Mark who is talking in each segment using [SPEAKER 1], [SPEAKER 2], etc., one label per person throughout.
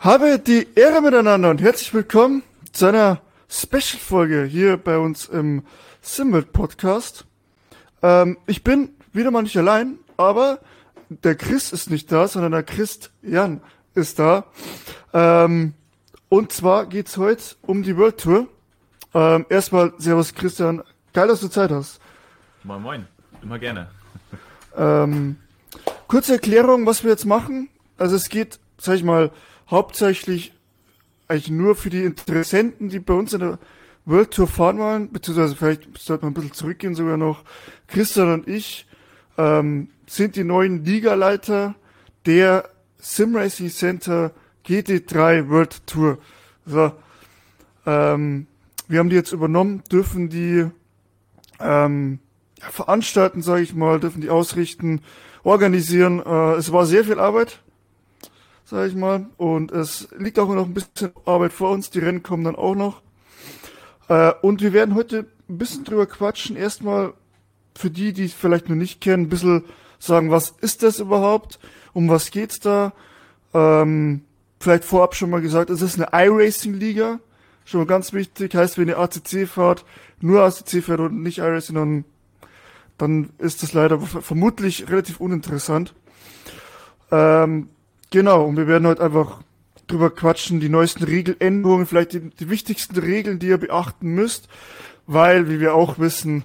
[SPEAKER 1] Habe die Ehre miteinander und herzlich willkommen zu einer Special-Folge hier bei uns im Simwelt Podcast. Ähm, ich bin wieder mal nicht allein, aber der Chris ist nicht da, sondern der Christian ist da. Ähm, und zwar geht's heute um die World Tour. Ähm, erstmal, Servus Christian, geil, dass du Zeit hast.
[SPEAKER 2] Moin Moin, immer gerne.
[SPEAKER 1] Ähm, kurze Erklärung, was wir jetzt machen. Also es geht, sag ich mal, hauptsächlich eigentlich nur für die Interessenten, die bei uns in der World Tour fahren wollen, beziehungsweise vielleicht sollte man ein bisschen zurückgehen sogar noch. Christian und ich ähm, sind die neuen Ligaleiter der Sim Racing Center GT3 World Tour. So, ähm, wir haben die jetzt übernommen, dürfen die ähm, ja, veranstalten, sage ich mal, dürfen die ausrichten, organisieren. Äh, es war sehr viel Arbeit, sage ich mal, und es liegt auch noch ein bisschen Arbeit vor uns. Die Rennen kommen dann auch noch. Äh, und wir werden heute ein bisschen drüber quatschen. Erstmal für die, die es vielleicht noch nicht kennen, ein bisschen sagen, was ist das überhaupt? Um was geht's da? Ähm, vielleicht vorab schon mal gesagt, es ist eine iRacing-Liga. Schon mal ganz wichtig, heißt, wenn ihr ACC fahrt, nur ACC fährt und nicht iRacing, dann, dann ist das leider vermutlich relativ uninteressant. Ähm, genau, und wir werden heute einfach drüber quatschen, die neuesten Regeländerungen, vielleicht die, die wichtigsten Regeln, die ihr beachten müsst, weil, wie wir auch wissen,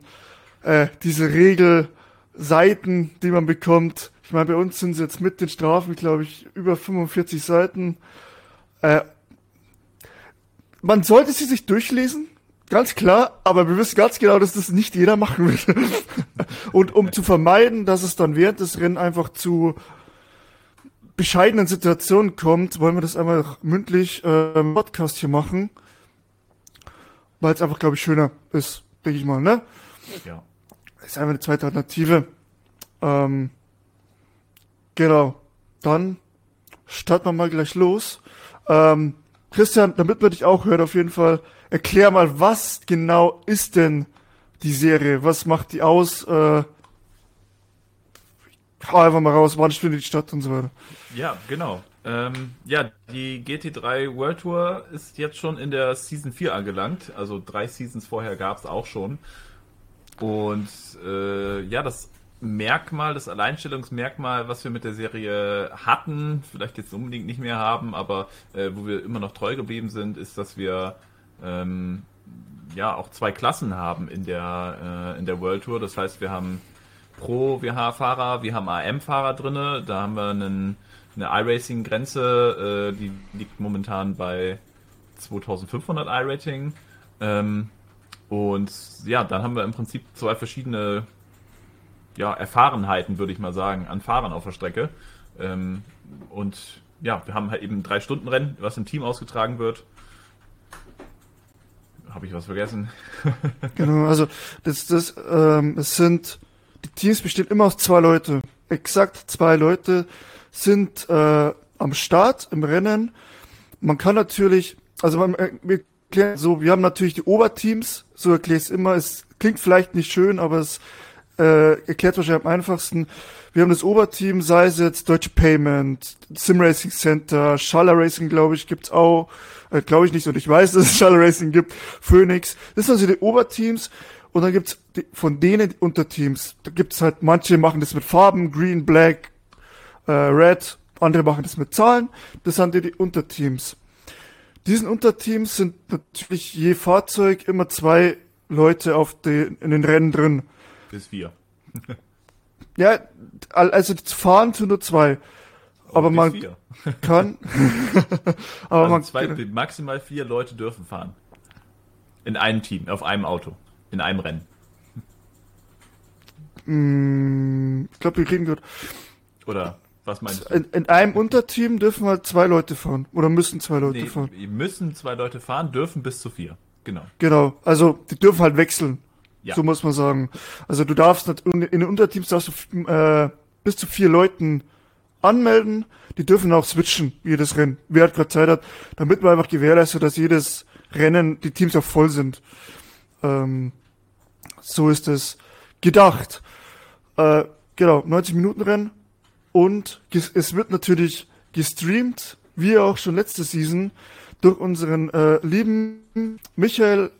[SPEAKER 1] äh, diese Regelseiten, die man bekommt, ich meine, bei uns sind sie jetzt mit den Strafen, glaube ich, über 45 Seiten. Äh, man sollte sie sich durchlesen, ganz klar, aber wir wissen ganz genau, dass das nicht jeder machen will. Und um zu vermeiden, dass es dann während des Rennen einfach zu bescheidenen Situationen kommt, wollen wir das einmal mündlich äh, im Podcast hier machen. Weil es einfach, glaube ich, schöner ist, denke ich mal, ne?
[SPEAKER 2] Ja.
[SPEAKER 1] Ist einfach eine zweite Alternative. Ähm, genau. Dann starten wir mal gleich los. Ähm, Christian, damit man dich auch hört, auf jeden Fall, erklär mal, was genau ist denn die Serie? Was macht die aus? Äh, hau einfach mal raus, wann findet die Stadt und so weiter.
[SPEAKER 2] Ja, genau. Ähm, ja, die GT3 World Tour ist jetzt schon in der Season 4 angelangt. Also drei Seasons vorher gab es auch schon. Und äh, ja, das Merkmal, das Alleinstellungsmerkmal, was wir mit der Serie hatten, vielleicht jetzt unbedingt nicht mehr haben, aber äh, wo wir immer noch treu geblieben sind, ist, dass wir ähm, ja auch zwei Klassen haben in der äh, in der World Tour. Das heißt, wir haben Pro WH-Fahrer, wir haben AM-Fahrer drinne. Da haben wir einen, eine iRacing-Grenze, äh, die liegt momentan bei 2500 iRating. Ähm, und ja, dann haben wir im Prinzip zwei verschiedene ja, Erfahrenheiten, würde ich mal sagen, an Fahrern auf der Strecke. Ähm, und ja, wir haben halt eben drei Stunden Rennen, was im Team ausgetragen wird. Habe ich was vergessen?
[SPEAKER 1] genau, also das, das, ähm, es sind die Teams bestehen immer aus zwei Leute. Exakt zwei Leute sind äh, am Start im Rennen. Man kann natürlich, also man, äh, wir erklären so, wir haben natürlich die Oberteams, so erkläre ich es immer. Es klingt vielleicht nicht schön, aber es äh, erklärt wahrscheinlich am einfachsten. Wir haben das Oberteam, sei es jetzt Deutsche Payment, Sim Racing Center, Schaller Racing, glaube ich, gibt's auch. Äh, glaube ich nicht, und ich weiß, dass es Schaller Racing gibt. Phoenix. Das sind also die Oberteams. Und dann gibt's von denen Unterteams. Da gibt's halt, manche machen das mit Farben, Green, Black, äh, Red, andere machen das mit Zahlen. Das sind die, die Unterteams. Diesen Unterteams sind natürlich je Fahrzeug immer zwei Leute auf den, in den Rennen drin.
[SPEAKER 2] Bis vier.
[SPEAKER 1] ja, also fahren tun nur zwei.
[SPEAKER 2] Oh,
[SPEAKER 1] aber man
[SPEAKER 2] vier.
[SPEAKER 1] kann. aber
[SPEAKER 2] also
[SPEAKER 1] man
[SPEAKER 2] zwei, maximal vier Leute dürfen fahren. In einem Team, auf einem Auto. In einem Rennen.
[SPEAKER 1] Mm, ich glaube, wir reden gerade.
[SPEAKER 2] Oder was meinst du?
[SPEAKER 1] In, in, einem Unterteam dürfen halt zwei Leute fahren. Oder müssen zwei Leute
[SPEAKER 2] nee,
[SPEAKER 1] fahren.
[SPEAKER 2] Müssen zwei Leute fahren, dürfen bis zu vier. Genau.
[SPEAKER 1] Genau. Also die dürfen halt wechseln.
[SPEAKER 2] Ja.
[SPEAKER 1] So muss man sagen. Also du darfst nicht, in den Unterteams darfst du äh, bis zu vier Leuten anmelden. Die dürfen auch switchen, jedes Rennen. Wer halt gerade Zeit hat, damit man einfach gewährleistet, dass jedes Rennen, die Teams auch voll sind. Ähm, so ist es gedacht. Äh, genau, 90 Minuten Rennen und es wird natürlich gestreamt wie auch schon letzte Season, durch unseren äh, lieben Michael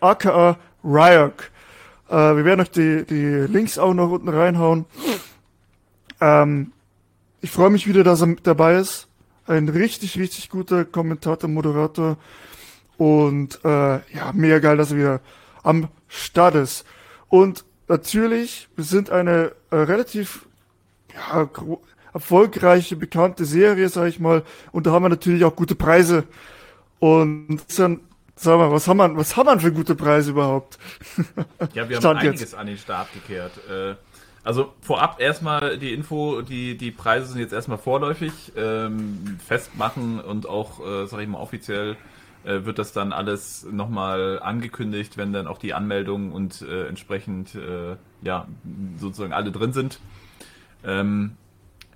[SPEAKER 1] aka Ryok. Äh, wir werden euch die, die Links auch noch unten reinhauen. Ähm, ich freue mich wieder, dass er mit dabei ist. Ein richtig, richtig guter Kommentator, Moderator. Und äh, ja, mega geil, dass er wieder am Start ist. Und natürlich, wir sind eine äh, relativ ja, erfolgreiche, bekannte Serie, sag ich mal. Und da haben wir natürlich auch gute Preise. Und dann, sag mal, was haben wir, was haben wir für gute Preise überhaupt?
[SPEAKER 2] Ja, wir haben einiges jetzt. an den Start gekehrt. Äh, also vorab erstmal die Info, die, die Preise sind jetzt erstmal vorläufig ähm, festmachen und auch, äh, sag ich mal, offiziell äh, wird das dann alles nochmal angekündigt, wenn dann auch die Anmeldungen und äh, entsprechend äh, ja sozusagen alle drin sind. Ähm,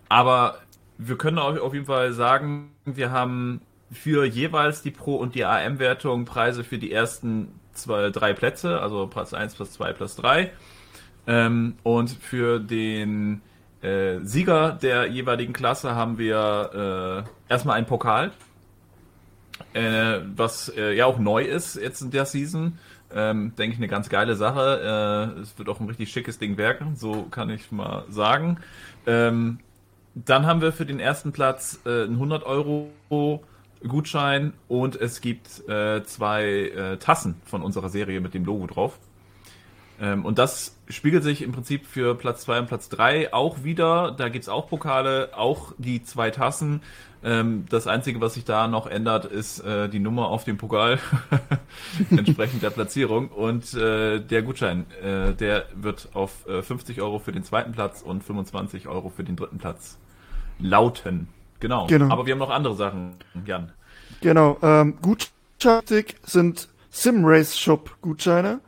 [SPEAKER 2] aber wir können euch auf jeden Fall sagen, wir haben für jeweils die Pro- und die AM-Wertung Preise für die ersten zwei, drei Plätze, also Platz 1, Platz 2, Platz 3. Ähm, und für den äh, Sieger der jeweiligen Klasse haben wir äh, erstmal einen Pokal, äh, was äh, ja auch neu ist jetzt in der Season. Ähm, denke ich eine ganz geile Sache. Äh, es wird auch ein richtig schickes Ding werken, so kann ich mal sagen. Ähm, dann haben wir für den ersten Platz äh, einen 100 Euro Gutschein und es gibt äh, zwei äh, Tassen von unserer Serie mit dem Logo drauf. Ähm, und das spiegelt sich im Prinzip für Platz 2 und Platz 3 auch wieder. Da gibt es auch Pokale, auch die zwei Tassen. Ähm, das Einzige, was sich da noch ändert, ist äh, die Nummer auf dem Pokal, entsprechend der Platzierung. Und äh, der Gutschein, äh, der wird auf 50 äh, Euro für den zweiten Platz und 25 Euro für den dritten Platz lauten. Genau. genau. Aber wir haben noch andere Sachen, Jan.
[SPEAKER 1] Genau. Ähm, Gutscheine sind Simrace Shop Gutscheine.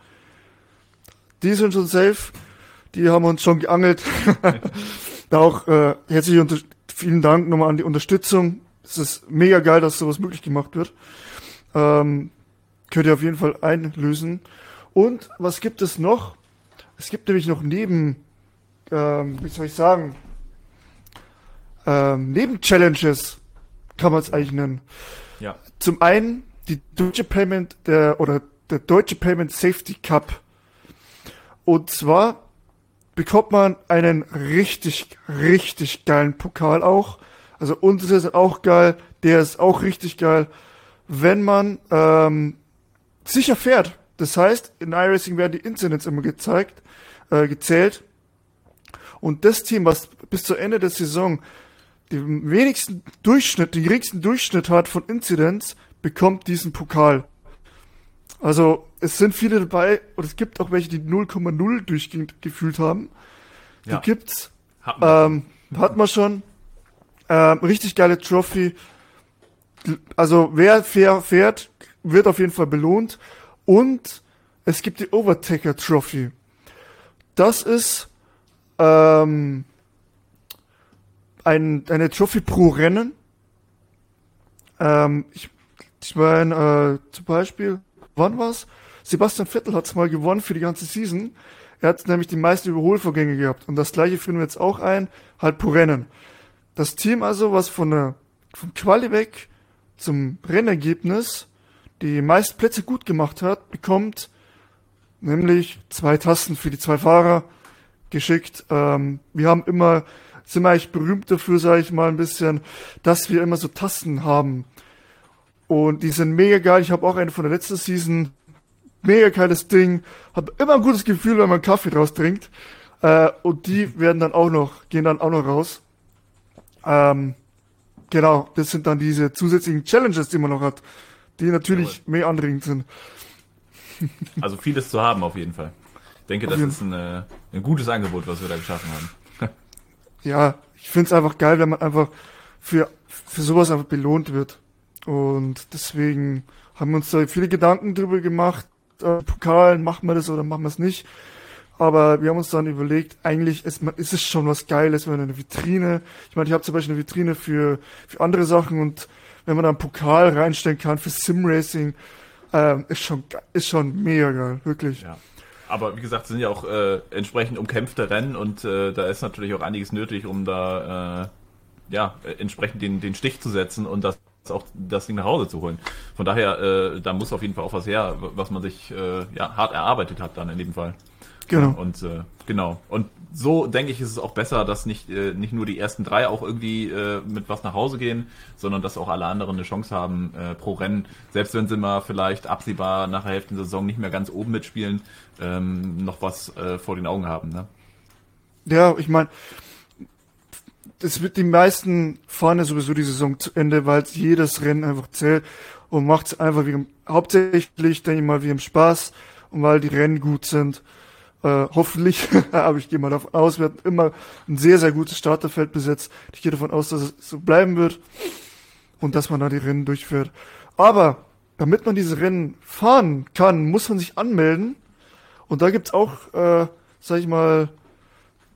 [SPEAKER 1] Die sind schon safe. Die haben uns schon geangelt. da auch äh, herzlich unter vielen Dank nochmal an die Unterstützung. Es ist mega geil, dass sowas möglich gemacht wird. Ähm, könnt ihr auf jeden Fall einlösen. Und was gibt es noch? Es gibt nämlich noch neben, ähm, wie soll ich sagen, ähm, Neben-Challenges kann man es eigentlich nennen. Ja. Zum einen die deutsche Payment der oder der deutsche Payment Safety Cup. Und zwar bekommt man einen richtig, richtig geilen Pokal auch. Also unsere sind auch geil, der ist auch richtig geil, wenn man ähm, sicher fährt. Das heißt, in iRacing werden die Incidents immer gezeigt, äh, gezählt. Und das Team, was bis zu Ende der Saison den wenigsten Durchschnitt, den geringsten Durchschnitt hat von Incidents, bekommt diesen Pokal. Also es sind viele dabei und es gibt auch welche, die 0,0 durchgehend gefühlt haben. Die ja. gibt's. Hat man, ähm, hat man schon. Ähm, richtig geile Trophy. Also wer fair fährt, wird auf jeden Fall belohnt. Und es gibt die Overtaker Trophy. Das ist ähm, ein, eine Trophy pro Rennen. Ähm, ich ich meine, äh, zum Beispiel, wann war's? Sebastian Vettel hat's mal gewonnen für die ganze Season. Er hat nämlich die meisten Überholvorgänge gehabt. Und das gleiche führen wir jetzt auch ein, halt pro Rennen. Das Team also, was von der, vom Quali weg zum Rennergebnis die meisten Plätze gut gemacht hat, bekommt nämlich zwei Tasten für die zwei Fahrer geschickt. Ähm, wir haben immer sind wir eigentlich berühmt dafür, sage ich mal ein bisschen, dass wir immer so Tasten haben. Und die sind mega geil. Ich habe auch eine von der letzten Season. Mega geiles Ding. Habe immer ein gutes Gefühl, wenn man Kaffee draus trinkt. Äh, und die werden dann auch noch, gehen dann auch noch raus. Ähm, genau, das sind dann diese zusätzlichen Challenges, die man noch hat, die natürlich Jawohl. mehr anregend sind.
[SPEAKER 2] Also vieles zu haben auf jeden Fall. Ich denke, das ist ein, äh, ein gutes Angebot, was wir da geschaffen haben
[SPEAKER 1] ja, ich finde es einfach geil, wenn man einfach für, für sowas einfach belohnt wird. Und deswegen haben wir uns da viele Gedanken drüber gemacht. Äh, Pokal, machen wir das oder machen wir es nicht? Aber wir haben uns dann überlegt, eigentlich ist, ist es schon was Geiles, wenn man eine Vitrine, ich meine, ich habe zum Beispiel eine Vitrine für, für andere Sachen und wenn man da einen Pokal reinstellen kann für Simracing, äh, ist schon, ist schon mega geil, wirklich.
[SPEAKER 2] Ja. Aber wie gesagt, es sind ja auch äh, entsprechend umkämpfte Rennen und äh, da ist natürlich auch einiges nötig, um da äh, ja entsprechend den, den Stich zu setzen und das auch das Ding nach Hause zu holen. Von daher, äh, da muss auf jeden Fall auch was her, was man sich äh, ja, hart erarbeitet hat dann in dem Fall. Genau. Und äh, genau. Und so denke ich, ist es auch besser, dass nicht, äh, nicht nur die ersten drei auch irgendwie äh, mit was nach Hause gehen, sondern dass auch alle anderen eine Chance haben äh, pro Rennen, selbst wenn sie mal vielleicht absehbar nach der Hälfte der Saison nicht mehr ganz oben mitspielen, ähm, noch was äh, vor den Augen haben. Ne?
[SPEAKER 1] Ja, ich meine, das wird die meisten fahren ja sowieso die Saison zu Ende, weil jedes Rennen einfach zählt und macht es einfach wegen, hauptsächlich, denke ich mal, wie im Spaß und weil die Rennen gut sind. Äh, hoffentlich, aber ich gehe mal davon aus, wir hatten immer ein sehr, sehr gutes Starterfeld besetzt. Ich gehe davon aus, dass es so bleiben wird und dass man da die Rennen durchführt. Aber damit man diese Rennen fahren kann, muss man sich anmelden. Und da gibt's auch, äh, sag ich mal,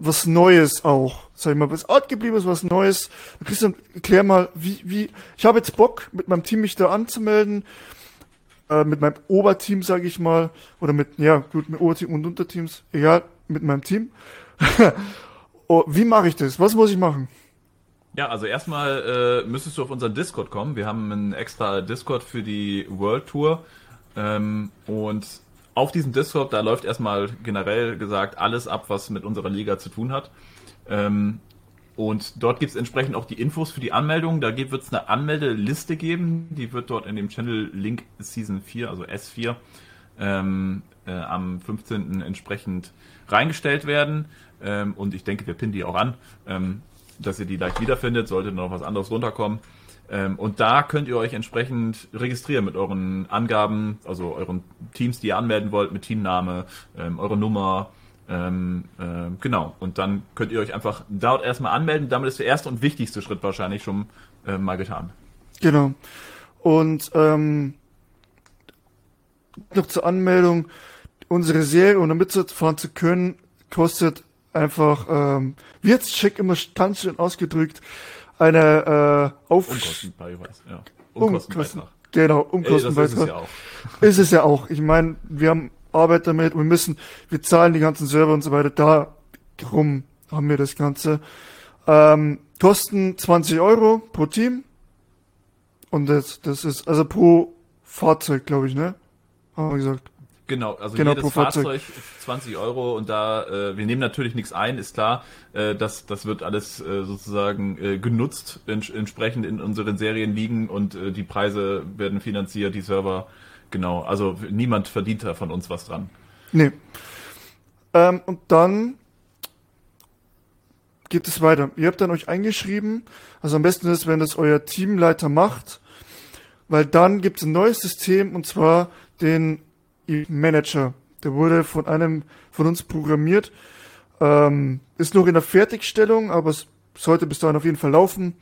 [SPEAKER 1] was Neues auch. Sag ich mal, was Art geblieben ist, was Neues. Christian, erklär mal, wie, wie, ich habe jetzt Bock, mit meinem Team mich da anzumelden äh, mit meinem Oberteam, sage ich mal, oder mit, ja, gut, mit Oberteam und Unterteams, egal, mit meinem Team. oh, wie mache ich das? Was muss ich machen?
[SPEAKER 2] Ja, also erstmal äh, müsstest du auf unseren Discord kommen. Wir haben einen extra Discord für die World Tour. Ähm, und auf diesem Discord, da läuft erstmal generell gesagt alles ab, was mit unserer Liga zu tun hat. Ähm, und dort gibt es entsprechend auch die Infos für die Anmeldung. Da wird es eine Anmeldeliste geben. Die wird dort in dem Channel Link Season 4, also S4, ähm, äh, am 15. entsprechend reingestellt werden. Ähm, und ich denke, wir pinnen die auch an, ähm, dass ihr die leicht wiederfindet, sollte noch was anderes runterkommen. Ähm, und da könnt ihr euch entsprechend registrieren mit euren Angaben, also euren Teams, die ihr anmelden wollt, mit Teamname, ähm, eure Nummer, ähm, äh, genau. Und dann könnt ihr euch einfach dort erstmal anmelden. Damit ist der erste und wichtigste Schritt wahrscheinlich schon äh, mal getan.
[SPEAKER 1] Genau. Und ähm, noch zur Anmeldung. Unsere Serie, um damit fahren zu können, kostet einfach, ähm, jetzt Check immer ganz schön ausgedrückt, eine äh, Auf... Ja. Unkostenbeitrag. Genau, Unkostenbeitrag. Ey, ist es ja auch. ist es ja auch. Ich meine, wir haben Arbeit damit. Wir müssen, wir zahlen die ganzen Server und so weiter. Darum haben wir das Ganze. Ähm, kosten 20 Euro pro Team. Und das, das ist, also pro Fahrzeug, glaube ich, ne? Haben wir gesagt.
[SPEAKER 2] Genau, also genau, jedes Fahrzeug, Fahrzeug 20 Euro und da, äh, wir nehmen natürlich nichts ein, ist klar, äh, das, das wird alles äh, sozusagen äh, genutzt, ents entsprechend in unseren Serien liegen und äh, die Preise werden finanziert, die Server Genau, also niemand verdient da von uns was dran.
[SPEAKER 1] Nee. Ähm, und dann geht es weiter. Ihr habt dann euch eingeschrieben, also am besten ist, wenn das euer Teamleiter macht, weil dann gibt es ein neues System und zwar den Manager. Der wurde von einem von uns programmiert, ähm, ist noch in der Fertigstellung, aber es sollte bis dahin auf jeden Fall laufen.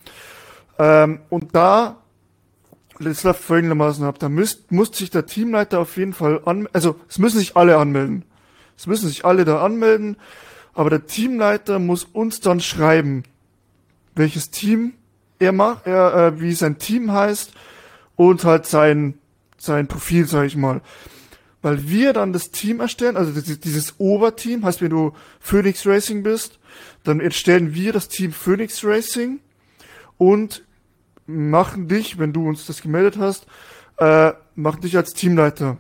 [SPEAKER 1] Ähm, und da es läuft folgendermaßen ab. Da müsst, muss sich der Teamleiter auf jeden Fall an, also es müssen sich alle anmelden. Es müssen sich alle da anmelden, aber der Teamleiter muss uns dann schreiben, welches Team er macht, er, äh, wie sein Team heißt und halt sein, sein Profil, sag ich mal. Weil wir dann das Team erstellen, also dieses Oberteam, heißt, wenn du Phoenix Racing bist, dann erstellen wir das Team Phoenix Racing und machen dich, wenn du uns das gemeldet hast, äh, machen dich als Teamleiter.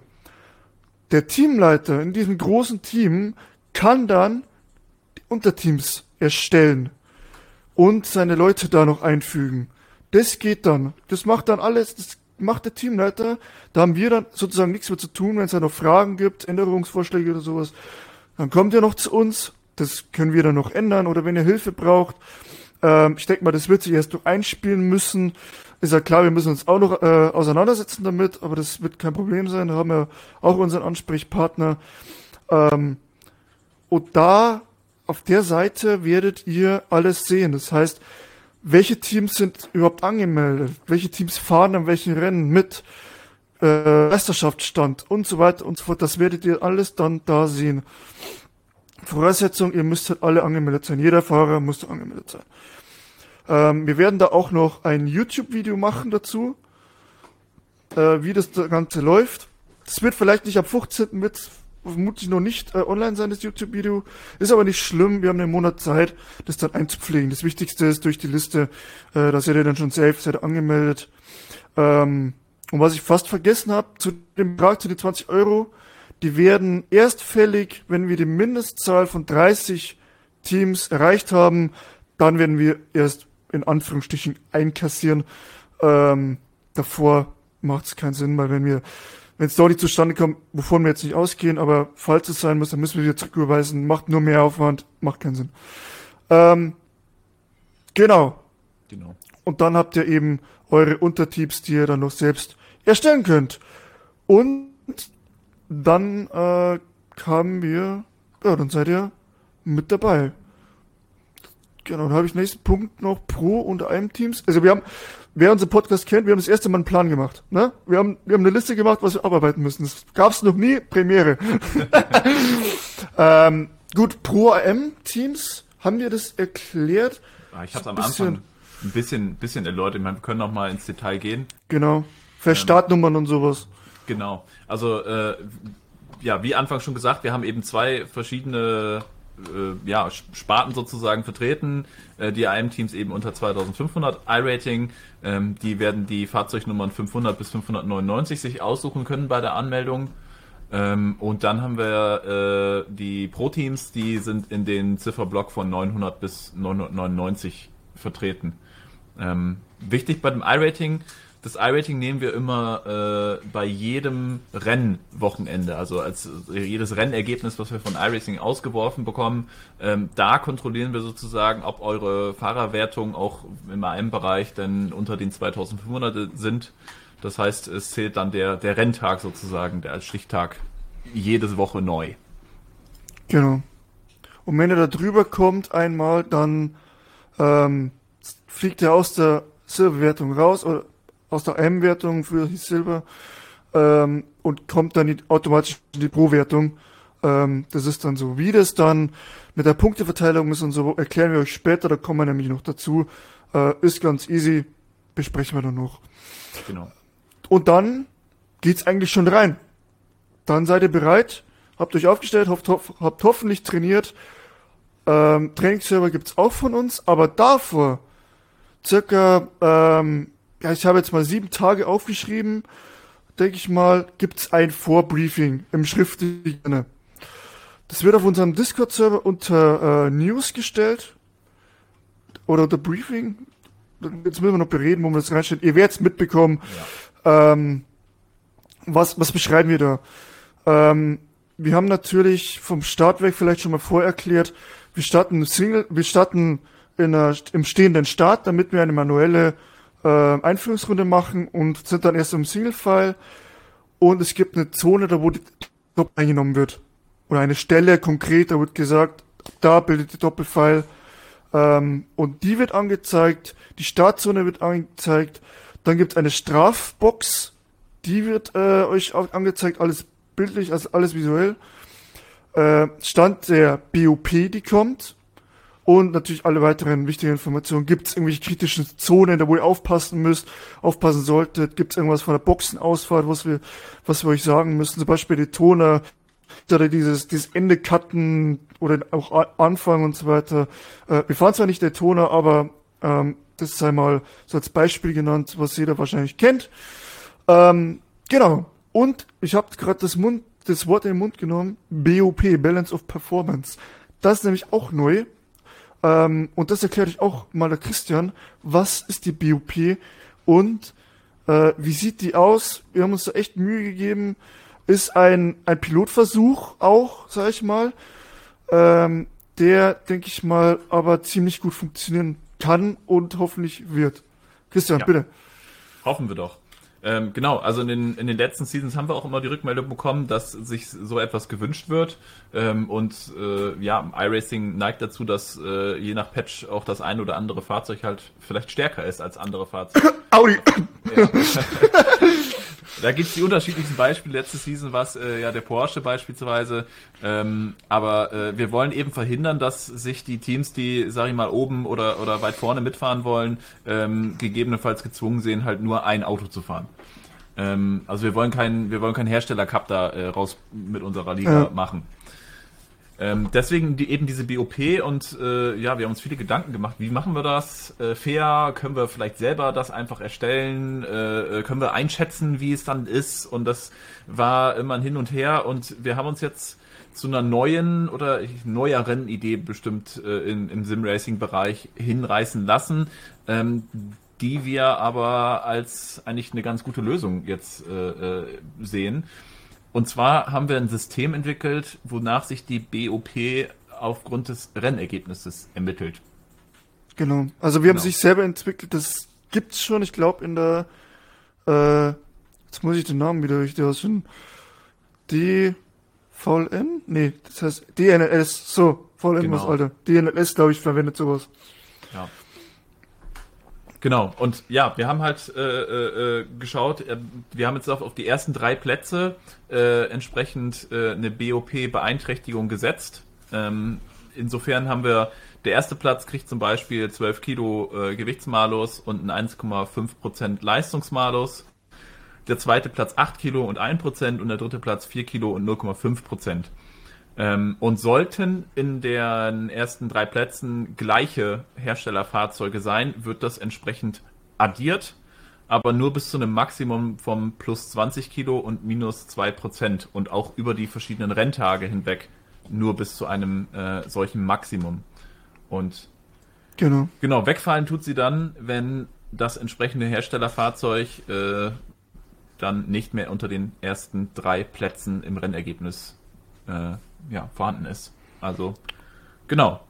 [SPEAKER 1] Der Teamleiter in diesem großen Team kann dann Unterteams erstellen und seine Leute da noch einfügen. Das geht dann. Das macht dann alles, das macht der Teamleiter. Da haben wir dann sozusagen nichts mehr zu tun, wenn es da noch Fragen gibt, Änderungsvorschläge oder sowas. Dann kommt ihr noch zu uns. Das können wir dann noch ändern oder wenn ihr Hilfe braucht, ähm, ich denke mal, das wird sich erst noch einspielen müssen. Ist ja klar, wir müssen uns auch noch äh, auseinandersetzen damit, aber das wird kein Problem sein. Da haben wir auch unseren Ansprechpartner. Ähm, und da auf der Seite werdet ihr alles sehen. Das heißt, welche Teams sind überhaupt angemeldet? Welche Teams fahren an welchen Rennen mit? Äh, Meisterschaftsstand und so weiter und so fort. Das werdet ihr alles dann da sehen. Voraussetzung, ihr müsst halt alle angemeldet sein. Jeder Fahrer muss angemeldet sein. Ähm, wir werden da auch noch ein YouTube-Video machen dazu, äh, wie das Ganze läuft. Das wird vielleicht nicht ab 15. wird vermutlich noch nicht äh, online sein, das YouTube-Video. Ist aber nicht schlimm, wir haben einen Monat Zeit, das dann einzupflegen. Das Wichtigste ist durch die Liste, äh, da seid ihr dann schon safe, seid angemeldet. Ähm, und was ich fast vergessen habe, zu dem Betrag zu den 20 Euro, die werden erst fällig, wenn wir die Mindestzahl von 30 Teams erreicht haben. Dann werden wir erst in Anführungsstrichen einkassieren. Ähm, davor macht es keinen Sinn, weil wenn wir, wenn nicht zustande kommt, wovon wir jetzt nicht ausgehen, aber falls es sein muss, dann müssen wir wieder zurücküberweisen. Macht nur mehr Aufwand, macht keinen Sinn. Ähm, genau. Genau. Und dann habt ihr eben eure Untertyps, die ihr dann noch selbst erstellen könnt. Und dann äh, kamen wir, ja, dann seid ihr mit dabei. Genau, dann habe ich nächsten Punkt noch Pro und einem Teams. Also wir haben, wer unseren Podcast kennt, wir haben das erste Mal einen Plan gemacht. Ne? Wir haben, wir haben eine Liste gemacht, was wir abarbeiten müssen. Das gab es noch nie, Premiere. ähm, gut, Pro AM Teams, haben wir das erklärt?
[SPEAKER 2] Ah, ich habe es am Anfang ein bisschen, bisschen erläutert. Wir können noch mal ins Detail gehen.
[SPEAKER 1] Genau. Für ähm, Startnummern und sowas.
[SPEAKER 2] Genau. Also, äh, ja, wie Anfang schon gesagt, wir haben eben zwei verschiedene äh, ja, Sparten sozusagen vertreten. Äh, die AM-Teams eben unter 2500 I-Rating. Ähm, die werden die Fahrzeugnummern 500 bis 599 sich aussuchen können bei der Anmeldung. Ähm, und dann haben wir äh, die Pro-Teams, die sind in den Zifferblock von 900 bis 999 vertreten. Ähm, wichtig bei dem I-Rating, das I-Rating nehmen wir immer äh, bei jedem Rennwochenende, also als jedes Rennergebnis, was wir von iRacing ausgeworfen bekommen. Ähm, da kontrollieren wir sozusagen, ob eure Fahrerwertungen auch im AM-Bereich denn unter den 2500 sind. Das heißt, es zählt dann der, der Renntag sozusagen, der als Stichtag jede Woche neu.
[SPEAKER 1] Genau. Und wenn er da drüber kommt einmal, dann ähm, fliegt er aus der Silberwertung raus oder aus der M-Wertung für Silber ähm, und kommt dann automatisch in die Pro-Wertung. Ähm, das ist dann so. Wie das dann mit der Punkteverteilung ist und so, erklären wir euch später, da kommen wir nämlich noch dazu. Äh, ist ganz easy, besprechen wir dann noch. Genau. Und dann geht's eigentlich schon rein. Dann seid ihr bereit, habt euch aufgestellt, habt, habt hoffentlich trainiert. Ähm, Trainingsserver gibt's auch von uns, aber davor circa ähm, ja, ich habe jetzt mal sieben Tage aufgeschrieben, denke ich mal, gibt's ein Vorbriefing im schriftlichen. Das wird auf unserem Discord-Server unter äh, News gestellt. Oder unter Briefing. Jetzt müssen wir noch bereden, wo man das reinstellt. Ihr werdet es mitbekommen. Ja. Ähm, was, was beschreiben wir da? Ähm, wir haben natürlich vom Start weg vielleicht schon mal vorerklärt, wir starten Single, wir starten in einer, im stehenden Start, damit wir eine manuelle äh, Einführungsrunde machen und sind dann erst im Single-File. Und es gibt eine Zone, da wo die Doppel eingenommen wird. Oder eine Stelle konkret, da wird gesagt, da bildet die Doppelfile. Ähm, und die wird angezeigt, die Startzone wird angezeigt, dann gibt es eine Strafbox, die wird äh, euch auch angezeigt, alles bildlich, also alles visuell. Äh, Stand der BOP, die kommt, und natürlich alle weiteren wichtigen Informationen. Gibt es irgendwelche kritischen Zonen, da wo ihr aufpassen müsst, aufpassen solltet? Gibt es irgendwas von der Boxenausfahrt, was wir, was wir euch sagen müssen? Zum Beispiel die Toner oder dieses, dieses Ende cutten oder auch Anfang und so weiter. Äh, wir fahren zwar nicht der Toner, aber ähm, das sei mal so als Beispiel genannt, was jeder wahrscheinlich kennt. Ähm, genau. Und ich habe gerade das Mund, das Wort in den Mund genommen. BOP, Balance of Performance. Das ist nämlich auch neu. Ähm, und das erkläre ich auch mal der Christian. Was ist die BUP und äh, wie sieht die aus? Wir haben uns da echt Mühe gegeben. Ist ein, ein Pilotversuch auch, sag ich mal, ähm, der, denke ich mal, aber ziemlich gut funktionieren kann und hoffentlich wird. Christian, ja. bitte.
[SPEAKER 2] Hoffen wir doch. Ähm, genau, also in den, in den letzten Seasons haben wir auch immer die Rückmeldung bekommen, dass sich so etwas gewünscht wird. Ähm, und äh, ja, iRacing neigt dazu, dass äh, je nach Patch auch das ein oder andere Fahrzeug halt vielleicht stärker ist als andere Fahrzeuge. Audi! Ja. Da gibt's die unterschiedlichsten Beispiele. Letzte Season war es äh, ja der Porsche beispielsweise. Ähm, aber äh, wir wollen eben verhindern, dass sich die Teams, die, sag ich mal, oben oder, oder weit vorne mitfahren wollen, ähm, gegebenenfalls gezwungen sehen, halt nur ein Auto zu fahren. Ähm, also wir wollen keinen, wir wollen keinen Hersteller-Cup da äh, raus mit unserer Liga machen. Ähm, deswegen die, eben diese BOP und äh, ja, wir haben uns viele Gedanken gemacht. Wie machen wir das äh, fair? Können wir vielleicht selber das einfach erstellen? Äh, äh können wir einschätzen, wie es dann ist? Und das war immer ein Hin und Her und wir haben uns jetzt zu einer neuen oder neueren Idee bestimmt äh, in, im Sim-Racing-Bereich hinreißen lassen, ähm, die wir aber als eigentlich eine ganz gute Lösung jetzt äh, äh sehen. Und zwar haben wir ein System entwickelt, wonach sich die BOP aufgrund des Rennergebnisses ermittelt.
[SPEAKER 1] Genau. Also wir genau. haben sich selber entwickelt, das gibt's schon, ich glaube in der äh, jetzt muss ich den Namen wieder richtig aussehen. DVLN? Nee, das heißt DNS, so, VLN genau. was, Alter. DNS, glaube ich, verwendet sowas.
[SPEAKER 2] Ja. Genau, und ja, wir haben halt äh, äh, äh, geschaut, äh, wir haben jetzt auf, auf die ersten drei Plätze äh, entsprechend äh, eine BOP-Beeinträchtigung gesetzt. Ähm, insofern haben wir, der erste Platz kriegt zum Beispiel 12 Kilo äh, Gewichtsmalus und einen 1,5% Leistungsmalus. Der zweite Platz 8 Kilo und 1% und der dritte Platz 4 Kilo und 0,5%. Ähm, und sollten in den ersten drei Plätzen gleiche Herstellerfahrzeuge sein, wird das entsprechend addiert, aber nur bis zu einem Maximum vom plus 20 Kilo und minus 2 Prozent und auch über die verschiedenen Renntage hinweg nur bis zu einem äh, solchen Maximum. Und genau. genau, wegfallen tut sie dann, wenn das entsprechende Herstellerfahrzeug äh, dann nicht mehr unter den ersten drei Plätzen im Rennergebnis äh, ja, vorhanden ist. Also, genau.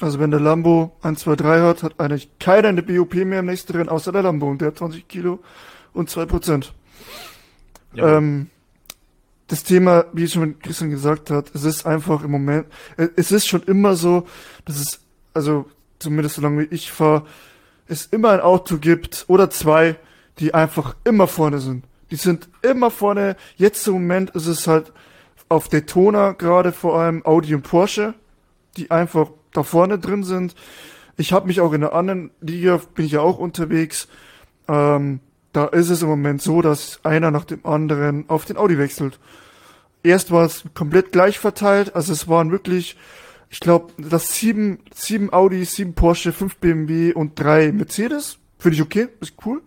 [SPEAKER 1] Also wenn der Lambo 1, 2, 3 hat, hat eigentlich keiner eine BOP mehr im nächsten Rennen, außer der Lambo und der hat 20 Kilo und 2 Prozent. Ja. Ähm, das Thema, wie schon Christian gesagt hat, es ist einfach im Moment, es ist schon immer so, dass es, also zumindest solange wie ich fahre, es immer ein Auto gibt oder zwei, die einfach immer vorne sind. Die sind immer vorne. Jetzt im Moment ist es halt auf Daytona gerade vor allem Audi und Porsche, die einfach da vorne drin sind. Ich habe mich auch in der anderen Liga, bin ich ja auch unterwegs. Ähm, da ist es im Moment so, dass einer nach dem anderen auf den Audi wechselt. Erst war es komplett gleich verteilt, also es waren wirklich, ich glaube, das sieben, sieben Audi, sieben Porsche, fünf BMW und drei Mercedes. Finde ich okay, ist cool.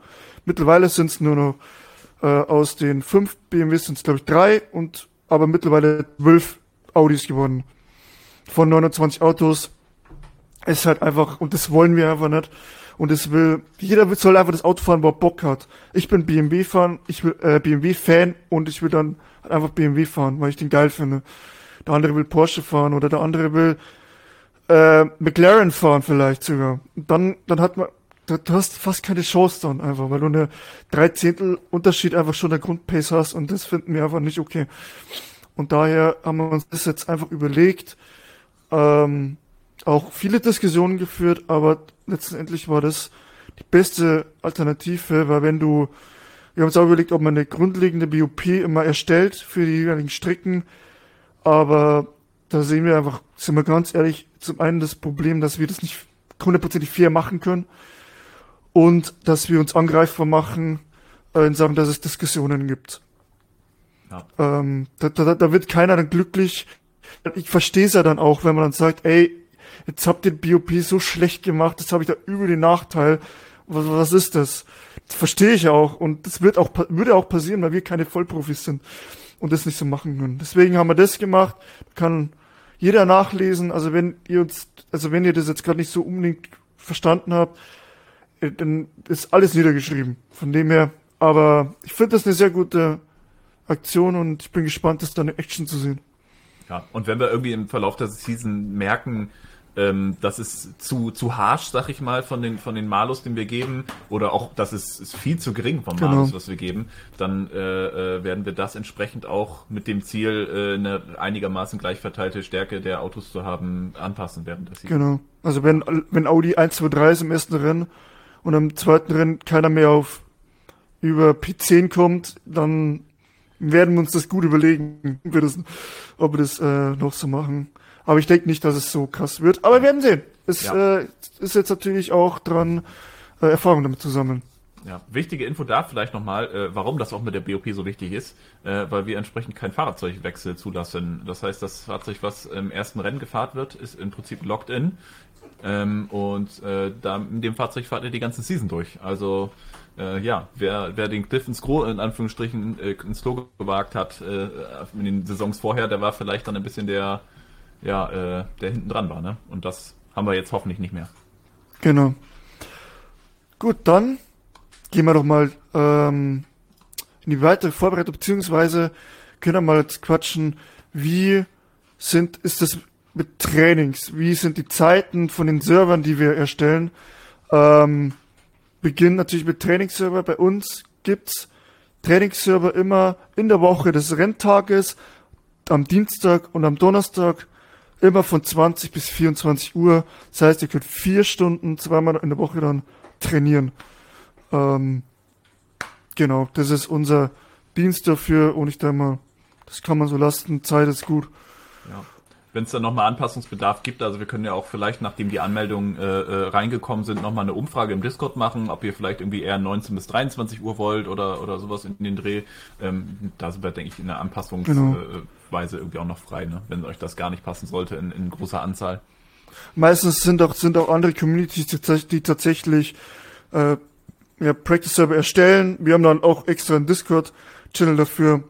[SPEAKER 1] Mittlerweile sind es nur noch äh, aus den fünf BMWs sind es glaube ich drei und aber mittlerweile zwölf Audis geworden. Von 29 Autos. Ist halt einfach, und das wollen wir einfach nicht. Und es will, jeder soll einfach das Auto fahren, wo er Bock hat. Ich bin BMW-Fan, ich will, äh, BMW-Fan und ich will dann halt einfach BMW fahren, weil ich den geil finde. Der andere will Porsche fahren oder der andere will äh, McLaren fahren vielleicht sogar. Und dann, dann hat man, du, du hast fast keine Chance dann einfach, weil du eine drei Zehntel Unterschied einfach schon der Grundpace hast und das finden wir einfach nicht okay. Und daher haben wir uns das jetzt einfach überlegt, ähm, auch viele Diskussionen geführt, aber letztendlich war das die beste Alternative, weil wenn du, wir haben uns auch überlegt, ob man eine grundlegende BOP immer erstellt für die jeweiligen Strecken, aber da sehen wir einfach, sind wir ganz ehrlich, zum einen das Problem, dass wir das nicht hundertprozentig fair machen können und dass wir uns angreifbar machen äh, in Sachen, dass es Diskussionen gibt. Ja. Ähm, da, da, da wird keiner dann glücklich. Ich verstehe es ja dann auch, wenn man dann sagt, ey, jetzt habt ihr BOP so schlecht gemacht, jetzt habe ich da übel den Nachteil. Was, was ist das? Das verstehe ich auch und das wird auch würde auch passieren, weil wir keine Vollprofis sind und das nicht so machen können. Deswegen haben wir das gemacht. Kann jeder nachlesen. Also wenn ihr uns, also wenn ihr das jetzt gerade nicht so unbedingt verstanden habt, dann ist alles niedergeschrieben. Von dem her, aber ich finde das eine sehr gute Aktion und ich bin gespannt, das dann in Action zu sehen.
[SPEAKER 2] Ja, und wenn wir irgendwie im Verlauf der Season merken, ähm, das ist zu, zu harsh, sag ich mal, von den, von den Malus, den wir geben, oder auch, das ist, ist viel zu gering vom genau. Malus, was wir geben, dann äh, äh, werden wir das entsprechend auch mit dem Ziel, äh, eine einigermaßen gleich verteilte Stärke der Autos zu haben, anpassen werden.
[SPEAKER 1] Genau. Also wenn, wenn Audi 1, 2, 3 ist im ersten Rennen, und am zweiten Rennen keiner mehr auf über P10 kommt, dann werden wir uns das gut überlegen, ob wir das, ob wir das äh, noch so machen. Aber ich denke nicht, dass es so krass wird. Aber wir werden sehen. Es ja. äh, ist jetzt natürlich auch dran, äh, Erfahrung damit zu sammeln.
[SPEAKER 2] Ja, wichtige Info da vielleicht nochmal, äh, warum das auch mit der BOP so wichtig ist, äh, weil wir entsprechend keinen Fahrzeugwechsel zulassen. Das heißt, das Fahrzeug, was im ersten Rennen gefahren wird, ist im Prinzip locked in. Ähm, und äh, da in dem Fahrzeug fahrt ihr die ganze Season durch. Also äh, ja, wer, wer den Cliff ins Gro in Anführungsstrichen äh, ins Logo gewagt hat äh, in den Saisons vorher, der war vielleicht dann ein bisschen der, ja, äh, der hinten dran war, ne? Und das haben wir jetzt hoffentlich nicht mehr.
[SPEAKER 1] Genau. Gut, dann gehen wir doch mal ähm, in die weitere Vorbereitung, beziehungsweise können wir mal jetzt quatschen, wie sind, ist das mit Trainings, wie sind die Zeiten von den Servern, die wir erstellen. Ähm, beginnen natürlich mit Trainingsserver. Bei uns gibt's Trainingsserver immer in der Woche des Renntages, am Dienstag und am Donnerstag, immer von 20 bis 24 Uhr. Das heißt, ihr könnt vier Stunden zweimal in der Woche dann trainieren. Ähm, genau, das ist unser Dienst dafür und ich denke mal, das kann man so lassen. Zeit ist gut.
[SPEAKER 2] Wenn es dann nochmal Anpassungsbedarf gibt, also wir können ja auch vielleicht, nachdem die Anmeldungen äh, äh, reingekommen sind, nochmal eine Umfrage im Discord machen, ob ihr vielleicht irgendwie eher 19 bis 23 Uhr wollt oder, oder sowas in den Dreh. Ähm, da sind wir, denke ich, in der Anpassungsweise genau. äh, irgendwie auch noch frei, ne? wenn euch das gar nicht passen sollte in, in großer Anzahl.
[SPEAKER 1] Meistens sind auch, sind auch andere Communities, die tatsächlich äh, ja, Practice Server erstellen. Wir haben dann auch extra einen Discord-Channel dafür,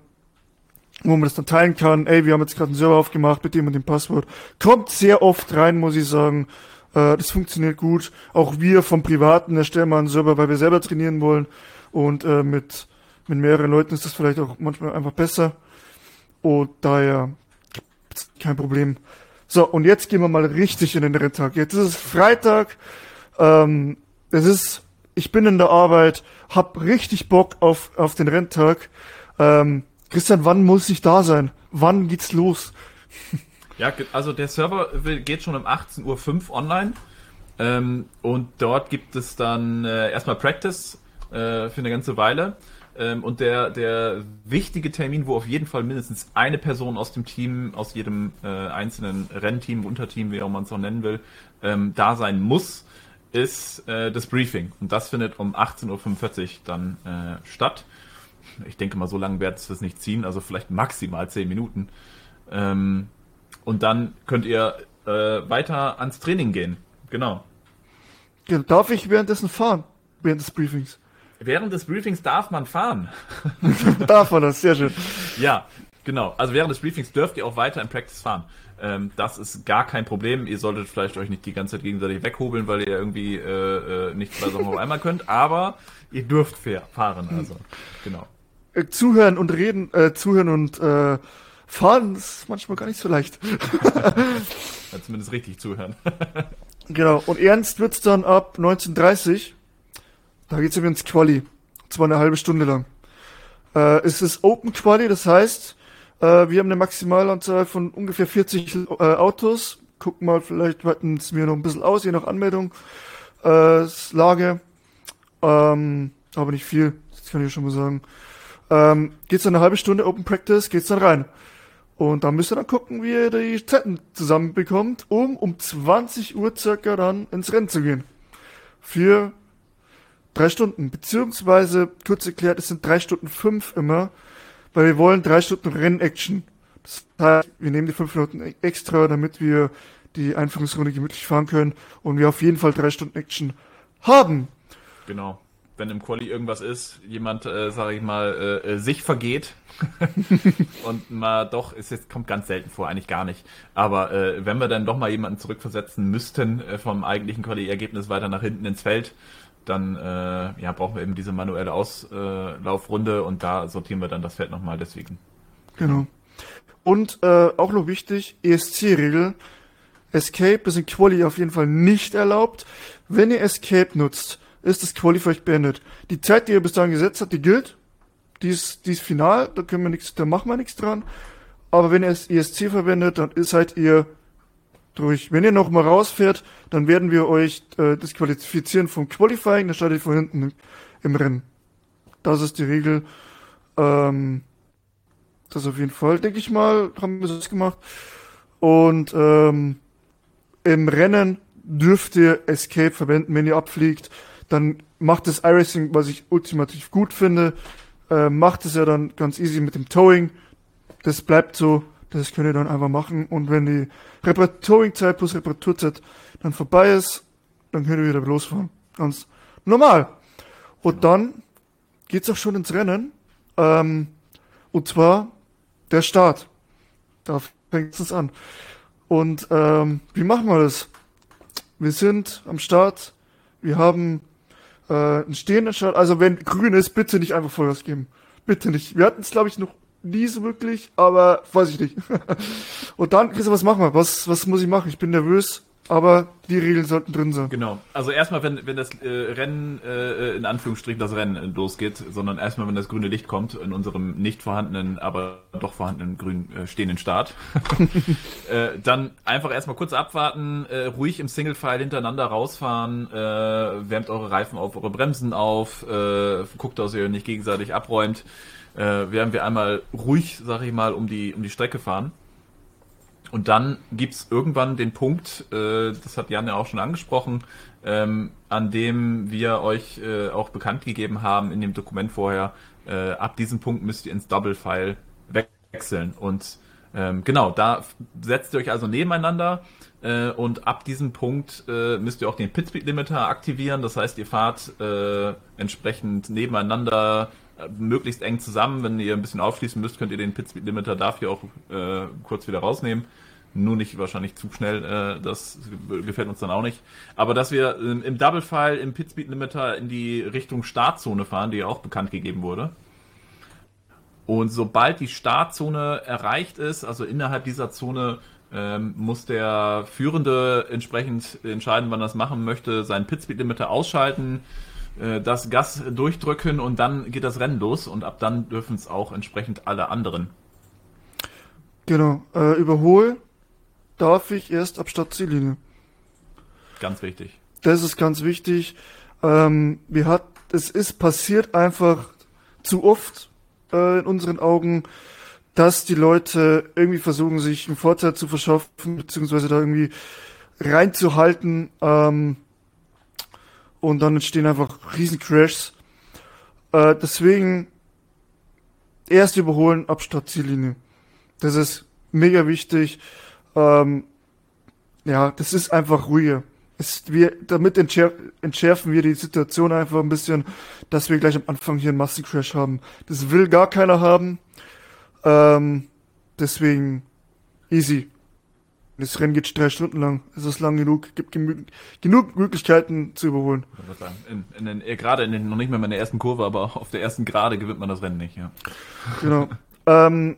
[SPEAKER 1] wo man das dann teilen kann. Ey, wir haben jetzt gerade einen Server aufgemacht mit dem und dem Passwort. Kommt sehr oft rein, muss ich sagen. Äh, das funktioniert gut. Auch wir vom Privaten erstellen mal einen Server, weil wir selber trainieren wollen. Und äh, mit, mit mehreren Leuten ist das vielleicht auch manchmal einfach besser. Und daher kein Problem. So, und jetzt gehen wir mal richtig in den Renntag. Jetzt ist es Freitag. Ähm, es ist ich bin in der Arbeit, hab richtig Bock auf, auf den Renntag. Ähm, Christian, wann muss ich da sein? Wann geht's los?
[SPEAKER 2] Ja, also der Server geht schon um 18.05 Uhr online. Ähm, und dort gibt es dann äh, erstmal Practice äh, für eine ganze Weile. Ähm, und der, der wichtige Termin, wo auf jeden Fall mindestens eine Person aus dem Team, aus jedem äh, einzelnen Rennteam, Unterteam, wie auch man es auch nennen will, ähm, da sein muss, ist äh, das Briefing. Und das findet um 18.45 Uhr dann äh, statt. Ich denke mal, so lange wird es das nicht ziehen, also vielleicht maximal 10 Minuten. Ähm, und dann könnt ihr äh, weiter ans Training gehen. Genau.
[SPEAKER 1] Ja, darf ich währenddessen fahren? Während des Briefings?
[SPEAKER 2] Während des Briefings darf man fahren.
[SPEAKER 1] darf man das, sehr schön.
[SPEAKER 2] Ja, genau. Also während des Briefings dürft ihr auch weiter im Practice fahren. Ähm, das ist gar kein Problem. Ihr solltet vielleicht euch nicht die ganze Zeit gegenseitig weghobeln, weil ihr irgendwie äh, äh, nicht zwei Sachen auf einmal könnt, aber ihr dürft fahren, also genau.
[SPEAKER 1] Äh, zuhören und reden, äh, zuhören und äh, fahren ist manchmal gar nicht so leicht.
[SPEAKER 2] ja, zumindest richtig zuhören.
[SPEAKER 1] genau, und ernst wird's dann ab 19.30 Da geht's ins Quali. Zwar eine halbe Stunde lang. Äh, es ist Open Quali, das heißt, äh, wir haben eine Maximalanzahl von ungefähr 40 äh, Autos. Gucken mal, vielleicht weiten es mir noch ein bisschen aus, je nach Anmeldung. Äh, Lage. Ähm, aber nicht viel, das kann ich schon mal sagen. Ähm, geht's dann eine halbe Stunde Open Practice, geht's dann rein. Und dann müsst ihr dann gucken, wie ihr die Zeiten zusammenbekommt, um um 20 Uhr circa dann ins Rennen zu gehen. Für drei Stunden. Beziehungsweise, kurz erklärt, es sind drei Stunden fünf immer weil wir wollen drei Stunden Rennaction. Das heißt, wir nehmen die fünf Minuten extra, damit wir die Einführungsrunde gemütlich fahren können und wir auf jeden Fall drei Stunden Action haben.
[SPEAKER 2] Genau. Wenn im Quali irgendwas ist, jemand, äh, sage ich mal, äh, äh sich vergeht und mal doch, es jetzt kommt ganz selten vor, eigentlich gar nicht. Aber äh, wenn wir dann doch mal jemanden zurückversetzen müssten äh, vom eigentlichen Quali-Ergebnis weiter nach hinten ins Feld, dann äh, ja, brauchen wir eben diese manuelle Auslaufrunde und da sortieren wir dann das Feld nochmal deswegen.
[SPEAKER 1] Genau. Und äh, auch noch wichtig, ESC-Regel. Escape ist in Quali auf jeden Fall nicht erlaubt. Wenn ihr Escape nutzt, ist das Quali für euch beendet. Die Zeit, die ihr bis dahin gesetzt habt, die gilt. Die ist, die ist final, da können wir nichts, da machen wir nichts dran. Aber wenn ihr ESC verwendet, dann seid ihr durch. Wenn ihr noch mal rausfährt, dann werden wir euch äh, disqualifizieren vom Qualifying, dann startet ihr von hinten im Rennen. Das ist die Regel. Ähm, das auf jeden Fall, denke ich mal, haben wir das gemacht. Und ähm, im Rennen dürft ihr Escape verwenden, wenn ihr abfliegt. Dann macht das iRacing, was ich ultimativ gut finde, äh, macht es ja dann ganz easy mit dem Towing. Das bleibt so, das könnt ihr dann einfach machen. Und wenn die Reparaturing-Zeit plus Reparaturzeit dann vorbei ist, dann könnt ihr wieder losfahren. Ganz normal. Und dann geht's auch schon ins Rennen. Ähm, und zwar der Start. Da fängt es an. Und ähm, wie machen wir das? Wir sind am Start. Wir haben äh, einen stehenden Start. Also wenn grün ist, bitte nicht einfach Vollgas geben. Bitte nicht. Wir hatten es, glaube ich, noch nie so wirklich, aber weiß ich nicht. Und dann, Chris, was machen wir? Was, was muss ich machen? Ich bin nervös aber die Regeln sollten drin sein.
[SPEAKER 2] Genau. Also erstmal, wenn, wenn das äh, Rennen, äh, in Anführungsstrichen das Rennen äh, losgeht, sondern erstmal, wenn das grüne Licht kommt, in unserem nicht vorhandenen, aber doch vorhandenen grün äh, stehenden Start, äh, dann einfach erstmal kurz abwarten, äh, ruhig im Single-File hintereinander rausfahren, äh, wärmt eure Reifen auf, eure Bremsen auf, äh, guckt, dass ihr nicht gegenseitig abräumt, äh, werden wir einmal ruhig, sag ich mal, um die, um die Strecke fahren. Und dann gibt's irgendwann den Punkt, äh, das hat Jan ja auch schon angesprochen, ähm, an dem wir euch äh, auch bekannt gegeben haben in dem Dokument vorher, äh, ab diesem Punkt müsst ihr ins Double-File wechseln. Und ähm, genau, da setzt ihr euch also nebeneinander äh, und ab diesem Punkt äh, müsst ihr auch den Pitspeed-Limiter aktivieren. Das heißt, ihr fahrt äh, entsprechend nebeneinander möglichst eng zusammen. Wenn ihr ein bisschen aufschließen müsst, könnt ihr den Pit Speed Limiter dafür auch äh, kurz wieder rausnehmen. Nur nicht wahrscheinlich zu schnell, äh, das gefällt uns dann auch nicht. Aber dass wir ähm, im Double File im Pit Speed Limiter in die Richtung Startzone fahren, die ja auch bekannt gegeben wurde. Und sobald die Startzone erreicht ist, also innerhalb dieser Zone, ähm, muss der Führende entsprechend entscheiden, wann er das machen möchte, seinen Pit Speed Limiter ausschalten, das Gas durchdrücken und dann geht das Rennen los und ab dann dürfen es auch entsprechend alle anderen.
[SPEAKER 1] Genau. Äh, überhol darf ich erst ab Stadtziellinie.
[SPEAKER 2] Ganz wichtig.
[SPEAKER 1] Das ist ganz wichtig. Ähm, wir hat, es ist passiert einfach zu oft äh, in unseren Augen, dass die Leute irgendwie versuchen, sich einen Vorteil zu verschaffen, beziehungsweise da irgendwie reinzuhalten. Ähm, und dann entstehen einfach riesen Crashs. Äh, deswegen erst überholen ab Startziellinie. Das ist mega wichtig. Ähm, ja, das ist einfach ruhiger. Es, wir, damit entschärf, entschärfen wir die Situation einfach ein bisschen, dass wir gleich am Anfang hier einen Massencrash haben. Das will gar keiner haben. Ähm, deswegen easy. Das Rennen geht drei Stunden lang. Es ist lang genug. Gibt genug Möglichkeiten zu überholen.
[SPEAKER 2] In, in den, äh, gerade in den, noch nicht mehr in der ersten Kurve, aber auf der ersten Gerade gewinnt man das Rennen nicht, ja.
[SPEAKER 1] Genau. ähm,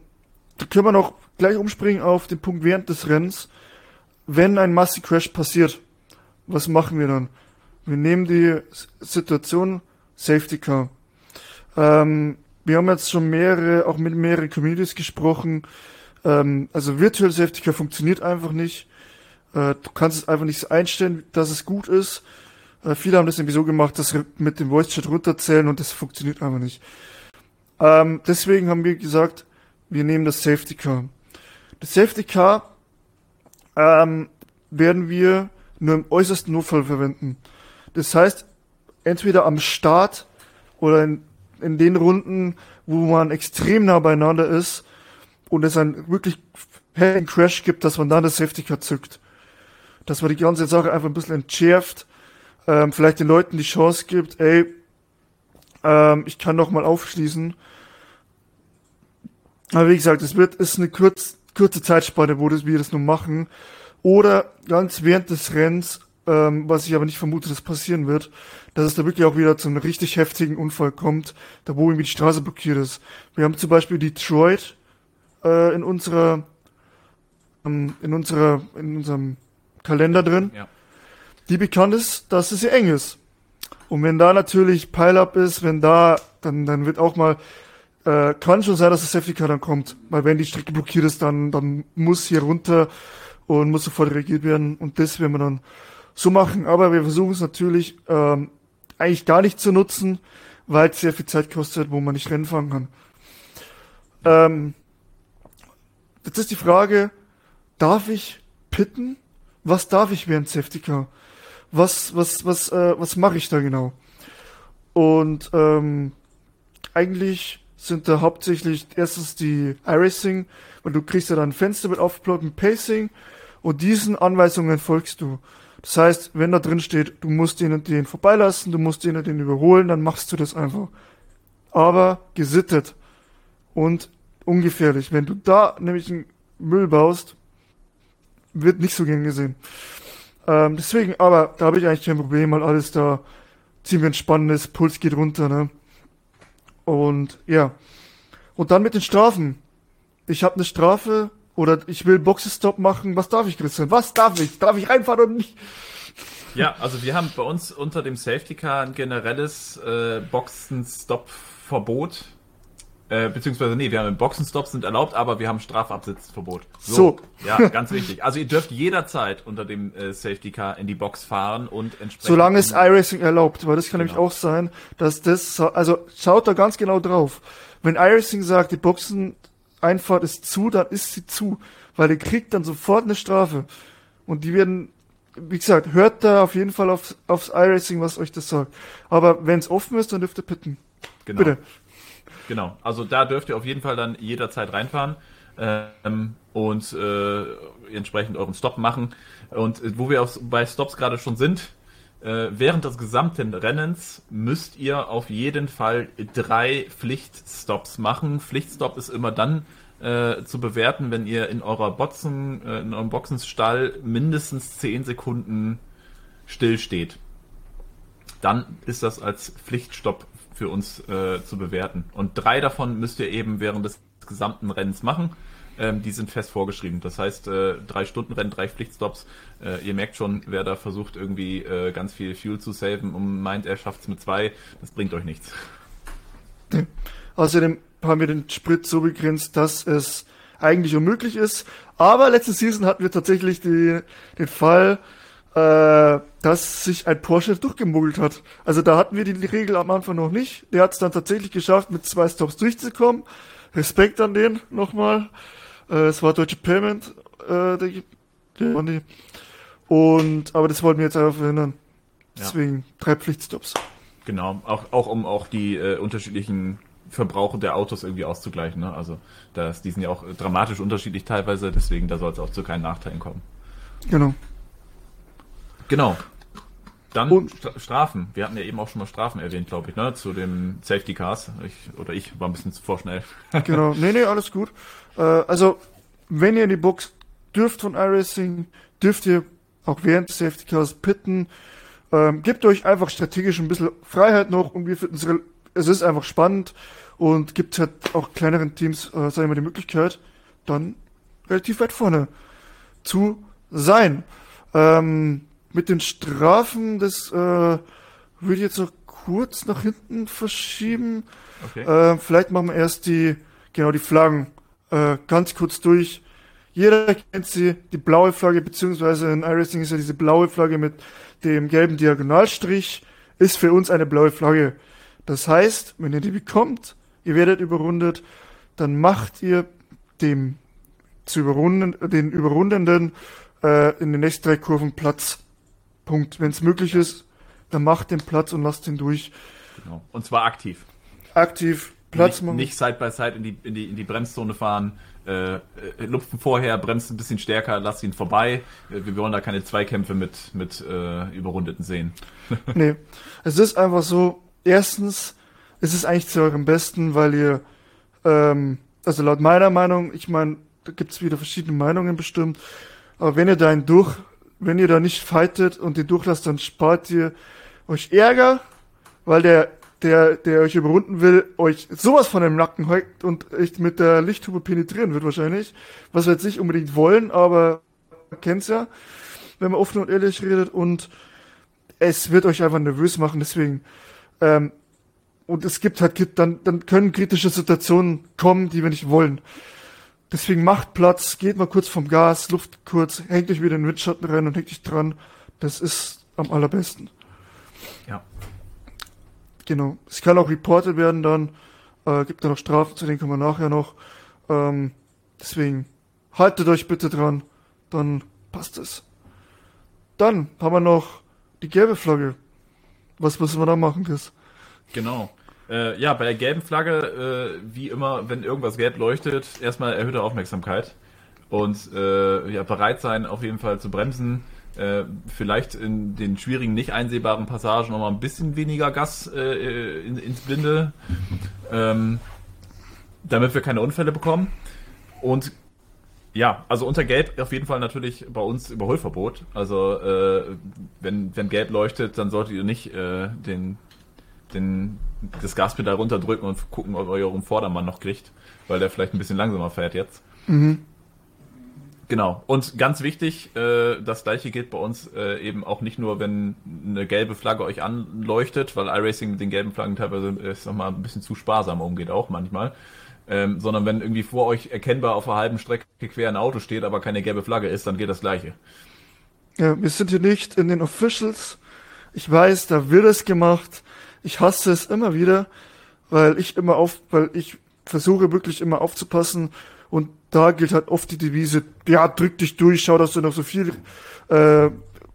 [SPEAKER 1] da können wir noch gleich umspringen auf den Punkt während des Rennens. Wenn ein Massey Crash passiert, was machen wir dann? Wir nehmen die Situation Safety Car. Ähm, wir haben jetzt schon mehrere, auch mit mehreren Communities gesprochen, ähm, also Virtual Safety Car funktioniert einfach nicht. Äh, du kannst es einfach nicht einstellen, dass es gut ist. Äh, viele haben das irgendwie so gemacht, dass mit dem Voice Chat runterzählen und das funktioniert einfach nicht. Ähm, deswegen haben wir gesagt, wir nehmen das Safety Car. Das Safety Car ähm, werden wir nur im äußersten Notfall verwenden. Das heißt, entweder am Start oder in, in den Runden, wo man extrem nah beieinander ist, und es einen wirklich hellen Crash gibt, dass man dann das Safety Car zückt. Dass man die ganze Sache einfach ein bisschen entschärft, ähm, vielleicht den Leuten die Chance gibt, ey, ähm, ich kann noch mal aufschließen. Aber wie gesagt, es wird, ist eine kurz, kurze Zeitspanne, wo das, wir das nur machen. Oder ganz während des Rennens, ähm, was ich aber nicht vermute, dass passieren wird, dass es da wirklich auch wieder zu einem richtig heftigen Unfall kommt, da wo irgendwie die Straße blockiert ist. Wir haben zum Beispiel Detroit, äh, in unserer ähm, in unserer in unserem Kalender drin, ja. die bekannt ist, dass es sehr eng ist. Und wenn da natürlich Pile-Up ist, wenn da, dann, dann wird auch mal, äh, kann schon sein, dass das Safety Car dann kommt. Weil wenn die Strecke blockiert ist, dann, dann muss hier runter und muss sofort reagiert werden. Und das werden wir dann so machen. Aber wir versuchen es natürlich ähm, eigentlich gar nicht zu nutzen, weil es sehr viel Zeit kostet, wo man nicht Rennen fahren kann. Ähm, Jetzt ist die Frage, darf ich pitten? Was darf ich während Safety Car? was, was, was, äh, was mache ich da genau? Und ähm, eigentlich sind da hauptsächlich erstens die iRacing, weil du kriegst ja dann ein Fenster mit aufgeplottem Pacing und diesen Anweisungen folgst du. Das heißt, wenn da drin steht, du musst den und den vorbeilassen, du musst den und den überholen, dann machst du das einfach. Aber gesittet und ungefährlich. Wenn du da nämlich einen Müll baust, wird nicht so gern gesehen. Ähm, deswegen, aber da habe ich eigentlich kein Problem, weil alles da ziemlich entspannt ist, Puls geht runter, ne? Und ja. Und dann mit den Strafen. Ich habe eine Strafe oder ich will Boxenstopp machen. Was darf ich, Christian? Was darf ich? Darf ich reinfahren oder nicht?
[SPEAKER 2] Ja, also wir haben bei uns unter dem Safety Car ein generelles äh, Boxenstopp-Verbot. Äh, beziehungsweise, nee, wir haben Boxenstops sind erlaubt, aber wir haben Strafabsitzverbot.
[SPEAKER 1] So. so.
[SPEAKER 2] Ja, ganz wichtig. Also ihr dürft jederzeit unter dem äh, Safety Car in die Box fahren und entsprechend.
[SPEAKER 1] Solange es iRacing erlaubt, weil das kann genau. nämlich auch sein, dass das, also schaut da ganz genau drauf. Wenn iRacing sagt, die Boxeneinfahrt ist zu, dann ist sie zu, weil ihr kriegt dann sofort eine Strafe. Und die werden, wie gesagt, hört da auf jeden Fall auf, aufs iRacing, was euch das sagt. Aber wenn es offen ist, dann dürft ihr pitten.
[SPEAKER 2] Genau. Bitte. Genau, also da dürft ihr auf jeden Fall dann jederzeit reinfahren ähm, und äh, entsprechend euren Stop machen. Und äh, wo wir auf, bei Stops gerade schon sind, äh, während des gesamten Rennens müsst ihr auf jeden Fall drei Pflichtstops machen. Pflichtstop ist immer dann äh, zu bewerten, wenn ihr in eurer Boxen, äh, in eurem Boxenstall mindestens zehn Sekunden still steht. Dann ist das als Pflichtstopp für uns äh, zu bewerten. Und drei davon müsst ihr eben während des gesamten Rennens machen. Ähm, die sind fest vorgeschrieben. Das heißt, äh, drei Stunden Rennen, drei Pflichtstops. Äh, ihr merkt schon, wer da versucht, irgendwie äh, ganz viel Fuel zu saven und meint, er schafft es mit zwei, das bringt euch nichts.
[SPEAKER 1] Außerdem haben wir den Sprit so begrenzt, dass es eigentlich unmöglich ist. Aber letzte Season hatten wir tatsächlich die, den Fall, äh, dass sich ein Porsche durchgemogelt hat. Also da hatten wir die Regel am Anfang noch nicht. Der hat es dann tatsächlich geschafft, mit zwei Stops durchzukommen. Respekt an den nochmal. Äh, es war Deutsche Payment, äh, der, der Und aber das wollten wir jetzt einfach verhindern. Deswegen ja. drei Pflichtstops.
[SPEAKER 2] Genau, auch, auch um auch die äh, unterschiedlichen Verbrauche der Autos irgendwie auszugleichen. Ne? Also das, die sind ja auch dramatisch unterschiedlich teilweise, deswegen da soll es auch zu keinen Nachteilen kommen.
[SPEAKER 1] Genau.
[SPEAKER 2] Genau. Dann und, Strafen. Wir hatten ja eben auch schon mal Strafen erwähnt, glaube ich, ne? Zu dem Safety Cars. Ich, oder ich war ein bisschen zu vorschnell.
[SPEAKER 1] genau. Nee, nee, alles gut. Äh, also, wenn ihr in die Box dürft von iRacing, dürft ihr auch während des Safety Cars pitten. Ähm, gebt euch einfach strategisch ein bisschen Freiheit noch und wir finden es, es ist einfach spannend und gibt halt auch kleineren Teams, äh, sagen wir, die Möglichkeit, dann relativ weit vorne zu sein. Ähm, mit den Strafen, das äh, würde ich jetzt noch kurz nach hinten verschieben. Okay. Äh, vielleicht machen wir erst die, genau, die Flaggen äh, ganz kurz durch. Jeder kennt sie, die blaue Flagge, beziehungsweise in iRacing ist ja diese blaue Flagge mit dem gelben Diagonalstrich, ist für uns eine blaue Flagge. Das heißt, wenn ihr die bekommt, ihr werdet überrundet, dann macht ihr dem zu überrunden, den Überrundenden äh, in den nächsten drei Kurven Platz. Punkt. Wenn es möglich ist, dann macht den Platz und lasst ihn durch.
[SPEAKER 2] Genau. Und zwar aktiv.
[SPEAKER 1] Aktiv, Platz
[SPEAKER 2] nicht, machen. Nicht Side by Side in die, in die, in die Bremszone fahren, äh, äh, lupfen vorher, bremst ein bisschen stärker, lasst ihn vorbei. Äh, wir wollen da keine Zweikämpfe mit, mit äh, Überrundeten sehen.
[SPEAKER 1] nee, es ist einfach so, erstens, es ist eigentlich zu eurem Besten, weil ihr, ähm, also laut meiner Meinung, ich meine, da gibt es wieder verschiedene Meinungen bestimmt, aber wenn ihr da einen durch wenn ihr da nicht fightet und den durchlasst, dann spart ihr euch Ärger, weil der, der, der euch überrunden will, euch sowas von dem Nacken heugt und echt mit der Lichthupe penetrieren wird wahrscheinlich. Was wir jetzt nicht unbedingt wollen, aber man kennt's ja, wenn man offen und ehrlich redet und es wird euch einfach nervös machen, deswegen, ähm, und es gibt halt, dann, dann können kritische Situationen kommen, die wir nicht wollen. Deswegen macht Platz, geht mal kurz vom Gas, Luft kurz, hängt euch wieder in den Windschatten rein und hängt dich dran. Das ist am allerbesten.
[SPEAKER 2] Ja.
[SPEAKER 1] Genau. Es kann auch reported werden dann. Äh, gibt da noch Strafen, zu denen kommen wir nachher noch. Ähm, deswegen haltet euch bitte dran, dann passt es. Dann haben wir noch die gelbe Flagge. Was müssen wir da machen, Chris?
[SPEAKER 2] Genau. Äh, ja, bei der gelben Flagge, äh, wie immer, wenn irgendwas gelb leuchtet, erstmal erhöhte Aufmerksamkeit und äh, ja, bereit sein, auf jeden Fall zu bremsen. Äh, vielleicht in den schwierigen, nicht einsehbaren Passagen nochmal ein bisschen weniger Gas äh, in, ins Blinde, ähm, damit wir keine Unfälle bekommen. Und ja, also unter Gelb auf jeden Fall natürlich bei uns Überholverbot. Also äh, wenn, wenn Gelb leuchtet, dann solltet ihr nicht den, den, das Gaspedal runterdrücken und gucken, ob ihr euren Vordermann noch kriegt, weil der vielleicht ein bisschen langsamer fährt jetzt. Mhm. Genau. Und ganz wichtig, äh, das gleiche gilt bei uns äh, eben auch nicht nur, wenn eine gelbe Flagge euch anleuchtet, weil iRacing mit den gelben Flaggen teilweise, äh, ich sag mal, ein bisschen zu sparsam umgeht auch manchmal. Ähm, sondern wenn irgendwie vor euch erkennbar auf einer halben Strecke quer ein Auto steht, aber keine gelbe Flagge ist, dann geht das gleiche.
[SPEAKER 1] Ja, wir sind hier nicht in den Officials. Ich weiß, da wird es gemacht. Ich hasse es immer wieder, weil ich immer auf, weil ich versuche wirklich immer aufzupassen und da gilt halt oft die Devise, ja, drück dich durch, schau, dass du noch so viel äh,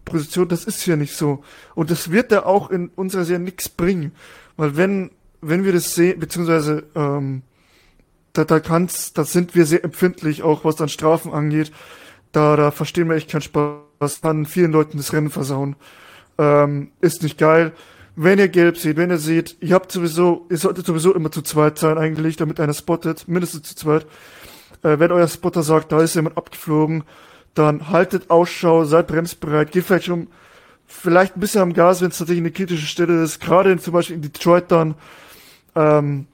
[SPEAKER 1] Position, das ist hier nicht so. Und das wird da auch in unserer Serie nichts bringen. Weil wenn, wenn wir das sehen, beziehungsweise ähm, da, da kann's, da sind wir sehr empfindlich, auch was dann Strafen angeht. Da, da verstehen wir echt keinen Spaß, kann vielen Leuten das Rennen versauen. Ähm, ist nicht geil. Wenn ihr gelb seht, wenn ihr seht, ihr habt sowieso, ihr solltet sowieso immer zu zweit sein eigentlich, damit einer spottet, mindestens zu zweit. Äh, wenn euer Spotter sagt, da ist jemand abgeflogen, dann haltet Ausschau, seid bremsbereit, geht vielleicht schon vielleicht ein bisschen am Gas, wenn es tatsächlich eine kritische Stelle ist, gerade in, zum Beispiel in Detroit dann. Ähm,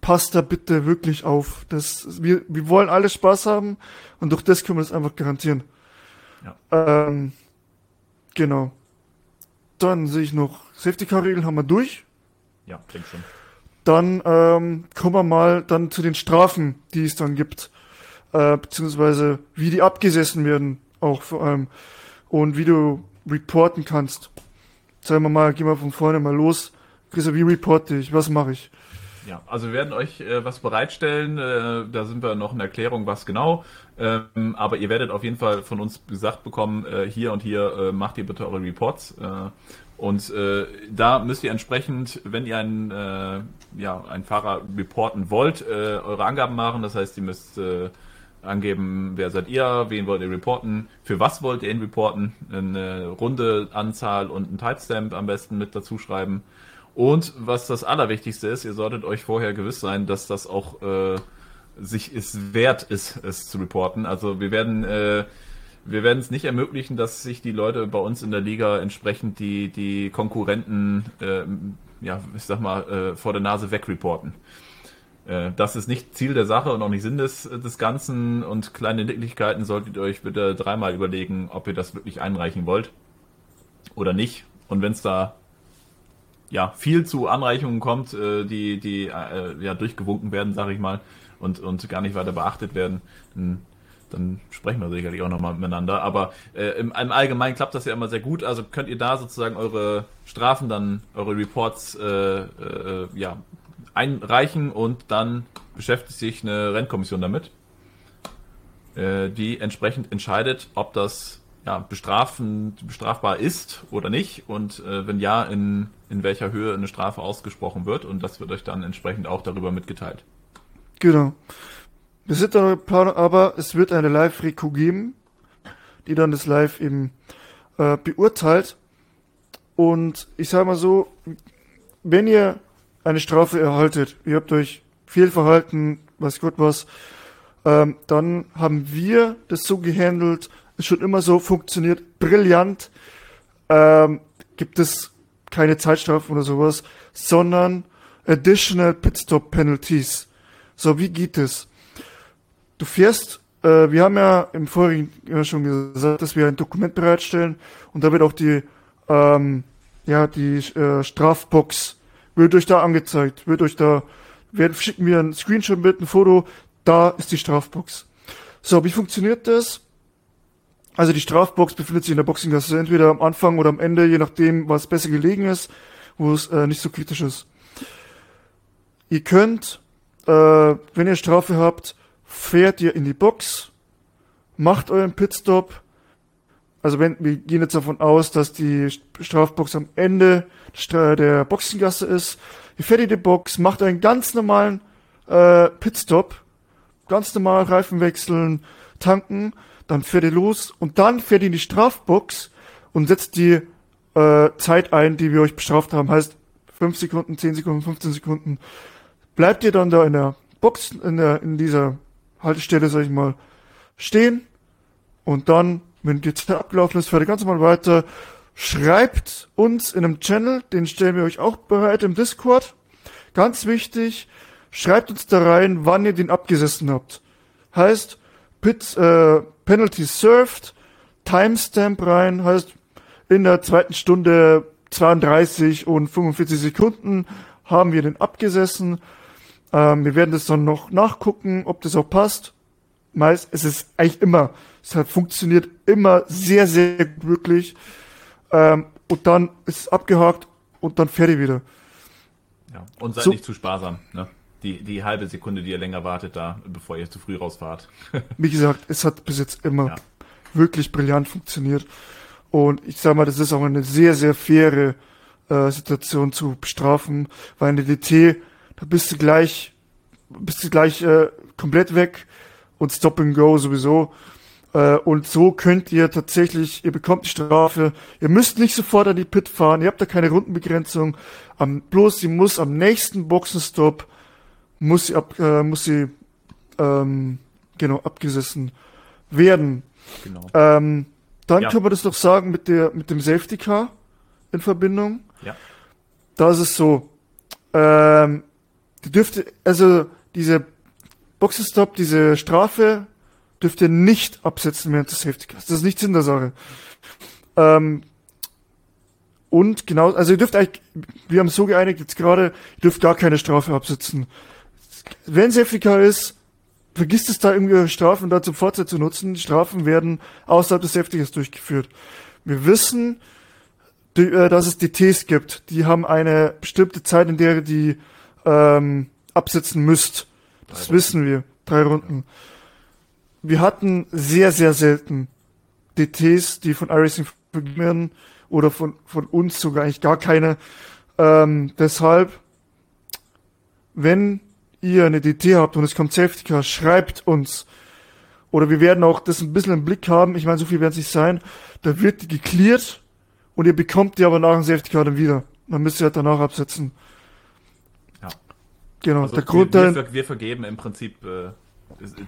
[SPEAKER 1] passt da bitte wirklich auf. Das, wir, wir wollen alle Spaß haben und durch das können wir das einfach garantieren. Ja. Ähm, genau. Dann sehe ich noch Safety Car Regeln haben wir durch.
[SPEAKER 2] Ja, denke schon.
[SPEAKER 1] Dann ähm, kommen wir mal dann zu den Strafen, die es dann gibt. Äh, beziehungsweise wie die abgesessen werden, auch vor allem. Und wie du reporten kannst. Sagen wir mal, gehen wir von vorne mal los. Chris, wie reporte ich? Was mache ich?
[SPEAKER 2] Ja, also wir werden euch äh, was bereitstellen. Äh, da sind wir noch in Erklärung, was genau. Ähm, aber ihr werdet auf jeden Fall von uns gesagt bekommen, äh, hier und hier äh, macht ihr bitte eure Reports. Und äh, da müsst ihr entsprechend, wenn ihr einen, äh, ja, einen Fahrer reporten wollt, äh, eure Angaben machen. Das heißt, ihr müsst äh, angeben, wer seid ihr, wen wollt ihr reporten, für was wollt ihr ihn reporten, eine runde Anzahl und ein Timestamp am besten mit dazu schreiben. Und was das Allerwichtigste ist, ihr solltet euch vorher gewiss sein, dass das auch äh, sich es wert ist, es zu reporten. Also wir werden äh, wir werden es nicht ermöglichen, dass sich die Leute bei uns in der Liga entsprechend die, die Konkurrenten, äh, ja, ich sag mal, äh, vor der Nase wegreporten. Äh, das ist nicht Ziel der Sache und auch nicht Sinn des, des Ganzen und kleine Nicklichkeiten solltet ihr euch bitte dreimal überlegen, ob ihr das wirklich einreichen wollt oder nicht. Und wenn es da ja viel zu Anreichungen kommt, äh, die, die äh, ja durchgewunken werden, sage ich mal, und, und gar nicht weiter beachtet werden, dann dann sprechen wir sicherlich auch nochmal miteinander. Aber äh, im, im, Allgemeinen klappt das ja immer sehr gut. Also könnt ihr da sozusagen eure Strafen dann, eure Reports äh, äh, ja, einreichen und dann beschäftigt sich eine Rennkommission damit, äh, die entsprechend entscheidet, ob das ja, bestrafen, bestrafbar ist oder nicht und äh, wenn ja, in, in welcher Höhe eine Strafe ausgesprochen wird und das wird euch dann entsprechend auch darüber mitgeteilt.
[SPEAKER 1] Genau. Wir sind da Planung, aber es wird eine Live-Reku geben, die dann das Live eben äh, beurteilt. Und ich sage mal so, wenn ihr eine Strafe erhaltet, ihr habt euch viel verhalten, weiß Gott was, ähm, dann haben wir das so gehandelt, ist schon immer so funktioniert, brillant, ähm, gibt es keine Zeitstrafen oder sowas, sondern additional Pitstop Penalties. So, wie geht es? Du fährst, äh, wir haben ja im vorigen Jahr schon gesagt, dass wir ein Dokument bereitstellen und da wird auch die, ähm, ja, die äh, Strafbox wird euch da angezeigt, wird euch da, werden, schicken wir ein Screenshot mit, ein Foto, da ist die Strafbox. So, wie funktioniert das? Also die Strafbox befindet sich in der Boxinggasse, entweder am Anfang oder am Ende, je nachdem, was besser gelegen ist, wo es äh, nicht so kritisch ist. Ihr könnt, äh, wenn ihr Strafe habt, fährt ihr in die Box, macht euren Pitstop, also wenn, wir gehen jetzt davon aus, dass die Strafbox am Ende der Boxengasse ist. Ihr fährt in die Box, macht einen ganz normalen äh, Pitstop, ganz normal Reifen wechseln, tanken, dann fährt ihr los und dann fährt ihr in die Strafbox und setzt die äh, Zeit ein, die wir euch bestraft haben. Heißt 5 Sekunden, 10 Sekunden, 15 Sekunden. Bleibt ihr dann da in der Box, in, der, in dieser Haltestelle, sag ich mal, stehen und dann, wenn die Zeit abgelaufen ist, fährt ihr ganz normal weiter. Schreibt uns in einem Channel, den stellen wir euch auch bereit im Discord. Ganz wichtig, schreibt uns da rein, wann ihr den abgesessen habt. Heißt, Pit, äh, Penalty served, Timestamp rein, heißt, in der zweiten Stunde 32 und 45 Sekunden haben wir den abgesessen. Ähm, wir werden das dann noch nachgucken, ob das auch passt. Meist, es ist eigentlich immer, es hat funktioniert immer sehr, sehr gut wirklich. Ähm, und dann ist es abgehakt und dann fertig wieder.
[SPEAKER 2] Ja, und seid so, nicht zu sparsam, ne? Die, die halbe Sekunde, die ihr länger wartet, da, bevor ihr zu früh rausfahrt.
[SPEAKER 1] Wie gesagt, es hat bis jetzt immer ja. wirklich brillant funktioniert. Und ich sag mal, das ist auch eine sehr, sehr faire äh, Situation zu bestrafen, weil in der DT, da bist du gleich, bist du gleich äh, komplett weg und Stop and Go sowieso. Äh, und so könnt ihr tatsächlich, ihr bekommt die Strafe, ihr müsst nicht sofort an die Pit fahren, ihr habt da keine Rundenbegrenzung, am, bloß sie muss am nächsten Boxenstopp, muss sie ab, äh, muss sie, ähm, genau, abgesessen werden. Genau. Ähm, dann ja. kann man das doch sagen mit der, mit dem Safety Car in Verbindung.
[SPEAKER 2] Ja.
[SPEAKER 1] Da ist es so, ähm, die dürfte, also diese Boxenstopp, diese Strafe dürft ihr nicht absetzen während des Safety Cars. Das ist nicht Sinn der Sache. Ähm, und genau, also ihr dürft eigentlich, wir haben so geeinigt jetzt gerade, ihr dürft gar keine Strafe absetzen. Wenn Safety Car ist, vergisst es da irgendwie Strafen da zum Vorzeit zu nutzen. Strafen werden außerhalb des Safety Cars durchgeführt. Wir wissen, äh, dass es DTs gibt. Die haben eine bestimmte Zeit, in der die ähm, absetzen müsst. Das wissen wir. Drei Runden. Wir hatten sehr, sehr selten DTs, die von iRacing vergeben werden oder von, von uns sogar eigentlich gar keine. Ähm, deshalb, wenn ihr eine DT habt und es kommt Safety Car, schreibt uns. Oder wir werden auch das ein bisschen im Blick haben. Ich meine, so viel werden es nicht sein. Da wird die geklärt und ihr bekommt die aber nach dem Safety Car dann wieder. Dann müsst ihr halt danach absetzen. Genau.
[SPEAKER 2] Also der Grund wir, wir, wir vergeben im Prinzip äh,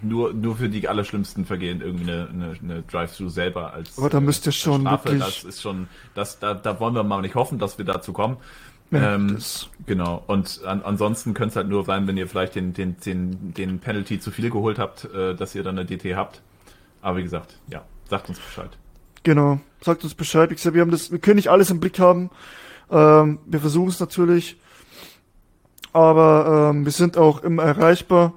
[SPEAKER 2] nur, nur für die allerschlimmsten Vergehen irgendwie eine, eine, eine Drive-Thru selber als
[SPEAKER 1] Aber da müsst ihr schon
[SPEAKER 2] Strafe. Wirklich das ist schon, das, da, da wollen wir mal nicht hoffen, dass wir dazu kommen. Ja, ähm, genau. Und an, ansonsten könnte es halt nur sein, wenn ihr vielleicht den, den, den, den Penalty zu viel geholt habt, äh, dass ihr dann eine DT habt. Aber wie gesagt, ja, sagt uns Bescheid.
[SPEAKER 1] Genau, sagt uns Bescheid. Wie gesagt, wir haben das, wir können nicht alles im Blick haben. Ähm, wir versuchen es natürlich. Aber ähm, wir sind auch immer erreichbar.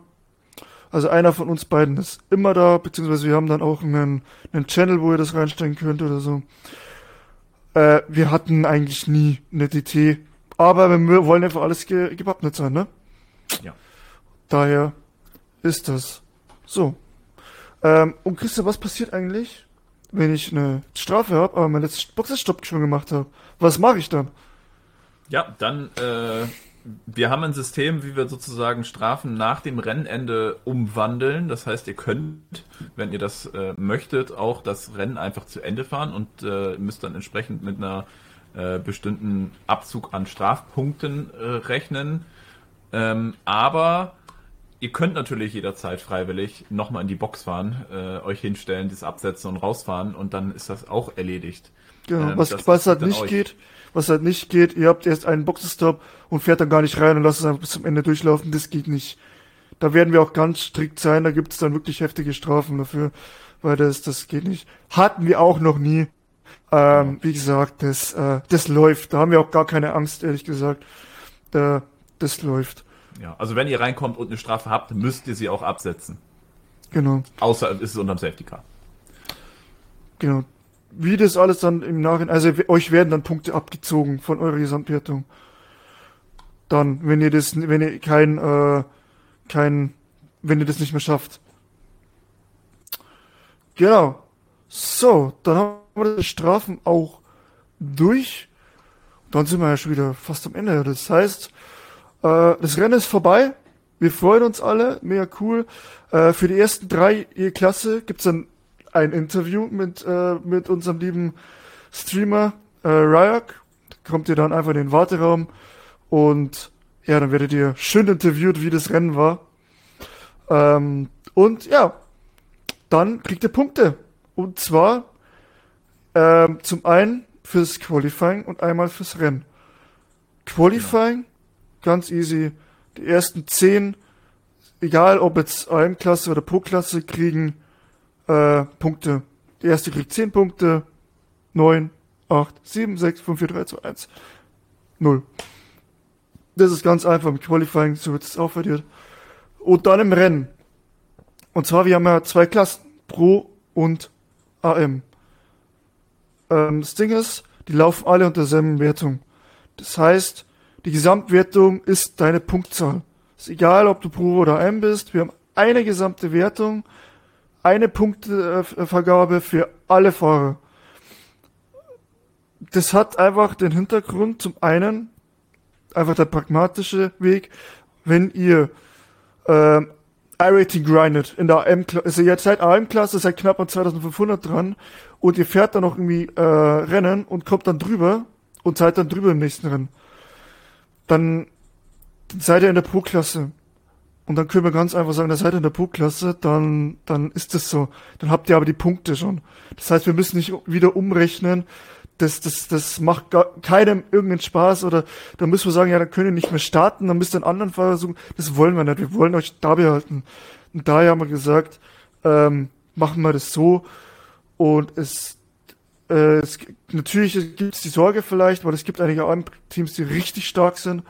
[SPEAKER 1] Also einer von uns beiden ist immer da, beziehungsweise wir haben dann auch einen, einen Channel, wo ihr das reinstellen könnt oder so. Äh, wir hatten eigentlich nie eine DT aber wir wollen einfach alles ge gewappnet sein, ne?
[SPEAKER 2] Ja.
[SPEAKER 1] Daher ist das so. Ähm, und Christian, was passiert eigentlich, wenn ich eine Strafe habe, aber meinen Boxerstopp schon gemacht habe? Was mache ich dann?
[SPEAKER 2] Ja, dann, äh, wir haben ein System, wie wir sozusagen Strafen nach dem Rennende umwandeln. Das heißt, ihr könnt, wenn ihr das äh, möchtet, auch das Rennen einfach zu Ende fahren und äh, müsst dann entsprechend mit einer äh, bestimmten Abzug an Strafpunkten äh, rechnen. Ähm, aber ihr könnt natürlich jederzeit freiwillig nochmal in die Box fahren, äh, euch hinstellen, das absetzen und rausfahren und dann ist das auch erledigt.
[SPEAKER 1] Genau, ähm, was, was halt nicht geht, was halt nicht geht, ihr habt erst einen Boxenstopp und fährt dann gar nicht rein und lasst es einfach bis zum Ende durchlaufen, das geht nicht. Da werden wir auch ganz strikt sein, da gibt es dann wirklich heftige Strafen dafür, weil das, das geht nicht. Hatten wir auch noch nie. Ähm, wie gesagt, das, äh, das läuft. Da haben wir auch gar keine Angst, ehrlich gesagt. Da, das läuft.
[SPEAKER 2] Ja, also wenn ihr reinkommt und eine Strafe habt, müsst ihr sie auch absetzen.
[SPEAKER 1] Genau.
[SPEAKER 2] Außer es ist unterm Safety Car.
[SPEAKER 1] Genau. Wie das alles dann im Nachhinein, also euch werden dann Punkte abgezogen von eurer Gesamtwertung. Dann, wenn ihr das, wenn ihr kein, äh, kein, wenn ihr das nicht mehr schafft. Genau. So, dann haben wir die Strafen auch durch. Dann sind wir ja schon wieder fast am Ende. Das heißt, äh, das Rennen ist vorbei. Wir freuen uns alle, mega cool. Äh, für die ersten drei je Klasse gibt's dann ein Interview mit, äh, mit unserem lieben Streamer äh, Ryak. Da kommt ihr dann einfach in den Warteraum und ja, dann werdet ihr schön interviewt, wie das Rennen war. Ähm, und ja, dann kriegt ihr Punkte. Und zwar ähm, zum einen fürs Qualifying und einmal fürs Rennen. Qualifying, ganz easy. Die ersten zehn, egal ob jetzt AM-Klasse oder Pro-Klasse, kriegen äh, Punkte. Die erste kriegt zehn Punkte, neun, acht, sieben, sechs, fünf, vier, drei, zwei, eins, null. Das ist ganz einfach im Qualifying, so wird es aufwertet. Und dann im Rennen. Und zwar, wir haben ja zwei Klassen, Pro und AM. Ähm, das Ding ist, die laufen alle unter derselben Wertung. Das heißt, die Gesamtwertung ist deine Punktzahl. Ist egal, ob du Pro oder AM bist. Wir haben eine gesamte Wertung, eine Punktevergabe für alle Fahrer. Das hat einfach den Hintergrund, zum einen, einfach der pragmatische Weg, wenn ihr ähm, I-Rating grindet in der AM-Klasse, also ihr seid AM-Klasse, seid knapp an 2500 dran und ihr fährt dann noch irgendwie äh, Rennen und kommt dann drüber und seid dann drüber im nächsten Rennen. Dann seid ihr in der Pro-Klasse. Und dann können wir ganz einfach sagen, da seid ihr in der Pro-Klasse, dann, dann ist das so. Dann habt ihr aber die Punkte schon. Das heißt, wir müssen nicht wieder umrechnen, das, das, das macht gar, keinem irgendeinen Spaß oder da müssen wir sagen, ja, dann können ihr nicht mehr starten, dann müsst ihr einen anderen Fahrer suchen. Das wollen wir nicht. Wir wollen euch da behalten. Und daher haben wir gesagt, ähm, machen wir das so. Und es, äh, es natürlich gibt es die Sorge vielleicht, weil es gibt einige Teams, die richtig stark sind,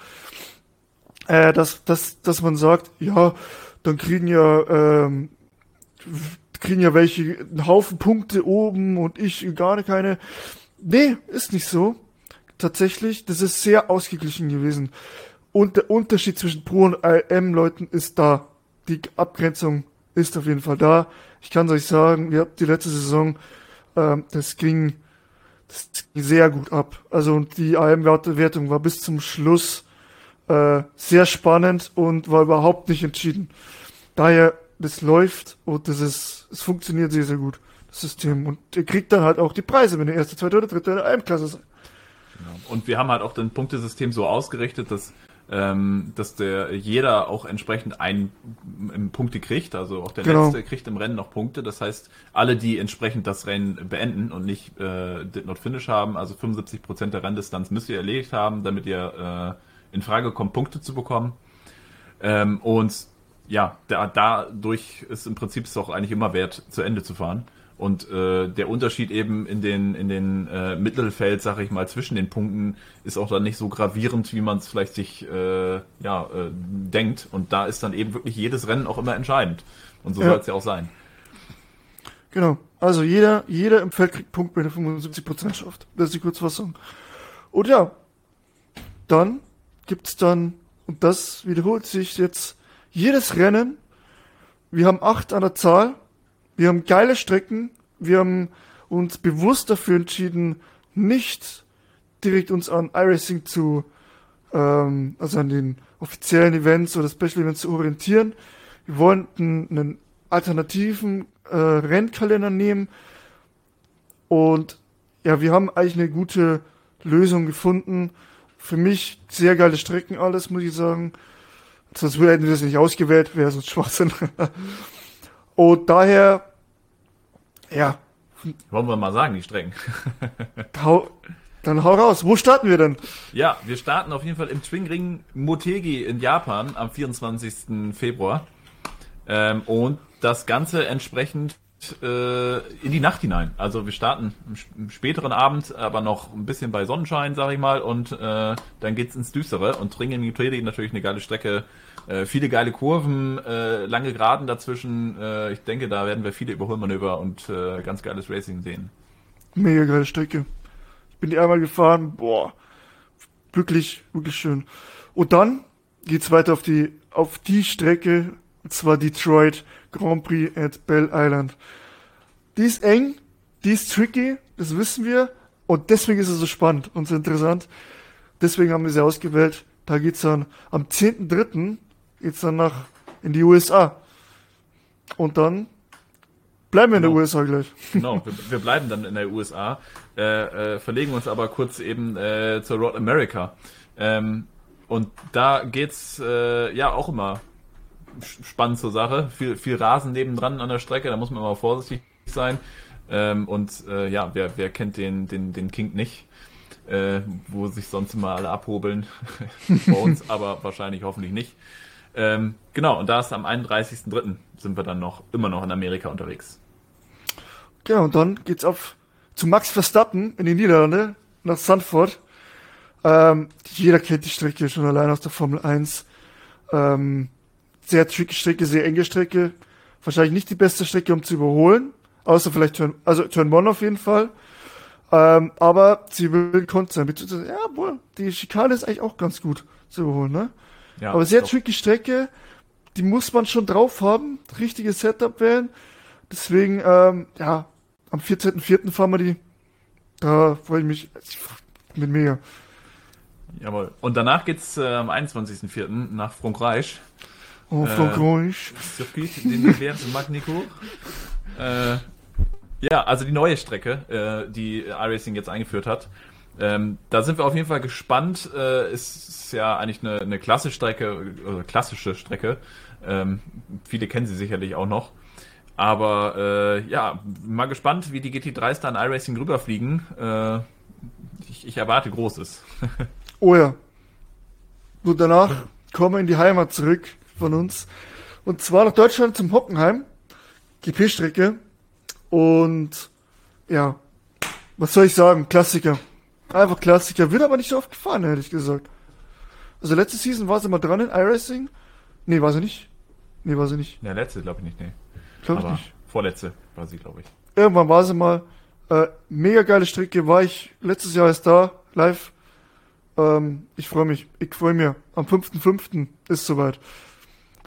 [SPEAKER 1] äh, dass, dass, dass man sagt, ja, dann kriegen ja, ähm, kriegen ja welche einen Haufen Punkte oben und ich gar keine. Nee, ist nicht so. Tatsächlich, das ist sehr ausgeglichen gewesen. Und der Unterschied zwischen Pro und IM Leuten ist da. Die Abgrenzung ist auf jeden Fall da. Ich kann euch sagen, wir habt die letzte Saison, ähm, das ging, das ging sehr gut ab. Also und die IM-Wertung war bis zum Schluss äh, sehr spannend und war überhaupt nicht entschieden. Daher, das läuft und das ist, es funktioniert sehr, sehr gut. System. Und ihr kriegt dann halt auch die Preise, wenn ihr erste, zweite oder dritte in der AM-Klasse seid.
[SPEAKER 2] Genau. Und wir haben halt auch den Punktesystem so ausgerichtet, dass ähm, dass der jeder auch entsprechend ein Punkte kriegt, also auch der genau. letzte kriegt im Rennen noch Punkte. Das heißt, alle, die entsprechend das Rennen beenden und nicht äh, did not finish haben, also 75 Prozent der Renndistanz müsst ihr erledigt haben, damit ihr äh, in Frage kommt, Punkte zu bekommen. Ähm, und ja, da, dadurch ist im Prinzip es auch eigentlich immer wert, zu Ende zu fahren. Und äh, der Unterschied eben in den, in den äh, Mittelfeld, sag ich mal, zwischen den Punkten ist auch dann nicht so gravierend, wie man es vielleicht sich äh, ja, äh, denkt. Und da ist dann eben wirklich jedes Rennen auch immer entscheidend. Und so ja. soll es ja auch sein.
[SPEAKER 1] Genau. Also jeder, jeder im Feld kriegt Punkt, wenn er 75% schafft. Das ist die Kurzfassung. Und ja, dann gibt's dann, und das wiederholt sich jetzt jedes Rennen. Wir haben acht an der Zahl wir haben geile Strecken. Wir haben uns bewusst dafür entschieden, nicht direkt uns an iRacing zu, ähm, also an den offiziellen Events oder Special Events zu orientieren. Wir wollten einen alternativen äh, Rennkalender nehmen und ja, wir haben eigentlich eine gute Lösung gefunden. Für mich sehr geile Strecken alles, muss ich sagen. Sonst hätten wir das nicht ausgewählt, wäre so ein Schwachsinn. Und daher, ja.
[SPEAKER 2] Wollen wir mal sagen, die Strecken.
[SPEAKER 1] dann hau raus. Wo starten wir denn?
[SPEAKER 2] Ja, wir starten auf jeden Fall im Twingring Motegi in Japan am 24. Februar. Ähm, und das Ganze entsprechend äh, in die Nacht hinein. Also wir starten im, späteren Abend, aber noch ein bisschen bei Sonnenschein, sag ich mal, und äh, dann geht's ins Düstere und Twingring Motegi natürlich eine geile Strecke äh, viele geile Kurven, äh, lange Geraden dazwischen. Äh, ich denke, da werden wir viele Überholmanöver und äh, ganz geiles Racing sehen.
[SPEAKER 1] Mega geile Strecke. Ich bin die einmal gefahren. Boah, wirklich, wirklich schön. Und dann geht's weiter auf die auf die Strecke, und zwar Detroit Grand Prix at Bell Island. Die ist eng, die ist tricky, das wissen wir. Und deswegen ist es so spannend und so interessant. Deswegen haben wir sie ausgewählt. Da geht's dann am 10.3. geht's dann nach in die USA. Und dann bleiben wir in
[SPEAKER 2] Genau.
[SPEAKER 1] der USA gleich.
[SPEAKER 2] Genau, wir, wir bleiben dann in der USA, äh, äh, verlegen uns aber kurz eben äh, zur Road America. Ähm, und da geht's äh, ja auch immer spannend zur Sache. Viel, viel Rasen nebendran an der Strecke, da muss man immer vorsichtig sein. Ähm, und äh, ja, wer, wer kennt den, den, den King nicht? Äh, wo sich sonst immer alle abhobeln. Bei uns aber wahrscheinlich hoffentlich nicht. Ähm, genau, und da ist am 31.03. sind wir dann noch immer noch in Amerika unterwegs.
[SPEAKER 1] Genau, und dann geht's auf zu Max Verstappen in die Niederlande, nach Sanford. Ähm, jeder kennt die Strecke schon allein aus der Formel 1. Ähm, sehr tricky Strecke, sehr enge Strecke. Wahrscheinlich nicht die beste Strecke, um zu überholen. Außer vielleicht Turn, also Turn 1 auf jeden Fall. Ähm, aber sie will kont sein. Beziehungsweise, Ja, wohl, die Schikane ist eigentlich auch ganz gut zu überholen, ne?
[SPEAKER 2] Ja,
[SPEAKER 1] aber sehr
[SPEAKER 2] doch.
[SPEAKER 1] tricky Strecke. Die muss man schon drauf haben. Richtiges Setup wählen. Deswegen, ähm, ja, am 14.04. fahren wir die. Da freue ich mich mit mir.
[SPEAKER 2] Jawohl. Und danach geht's äh, am 21.04. nach Frankreich.
[SPEAKER 1] Oh,
[SPEAKER 2] Äh,
[SPEAKER 1] Frankreich.
[SPEAKER 2] Circuit den Vers Magnico. Äh, ja, also die neue Strecke, äh, die iRacing jetzt eingeführt hat. Ähm, da sind wir auf jeden Fall gespannt. Äh, es ist ja eigentlich eine, eine klassische Strecke, äh, klassische Strecke. Ähm, viele kennen sie sicherlich auch noch. Aber äh, ja, mal gespannt, wie die GT3s da an iRacing rüberfliegen. Äh, ich, ich erwarte Großes.
[SPEAKER 1] Oh ja. Und danach kommen wir in die Heimat zurück von uns. Und zwar nach Deutschland zum Hockenheim. GP-Strecke. Und ja, was soll ich sagen? Klassiker. Einfach Klassiker. Wird aber nicht so oft gefahren, ehrlich gesagt. Also letzte Season war sie mal dran in iRacing. Nee, war sie nicht. Nee, war sie nicht.
[SPEAKER 2] Der letzte, glaube ich nicht, nee.
[SPEAKER 1] Glaube ich nicht.
[SPEAKER 2] vorletzte war sie, glaube ich.
[SPEAKER 1] Irgendwann war sie mal. Äh, mega geile Strecke, war ich letztes Jahr erst da, live. Ähm, ich freue mich, ich freue mich. Am 5.5. ist soweit.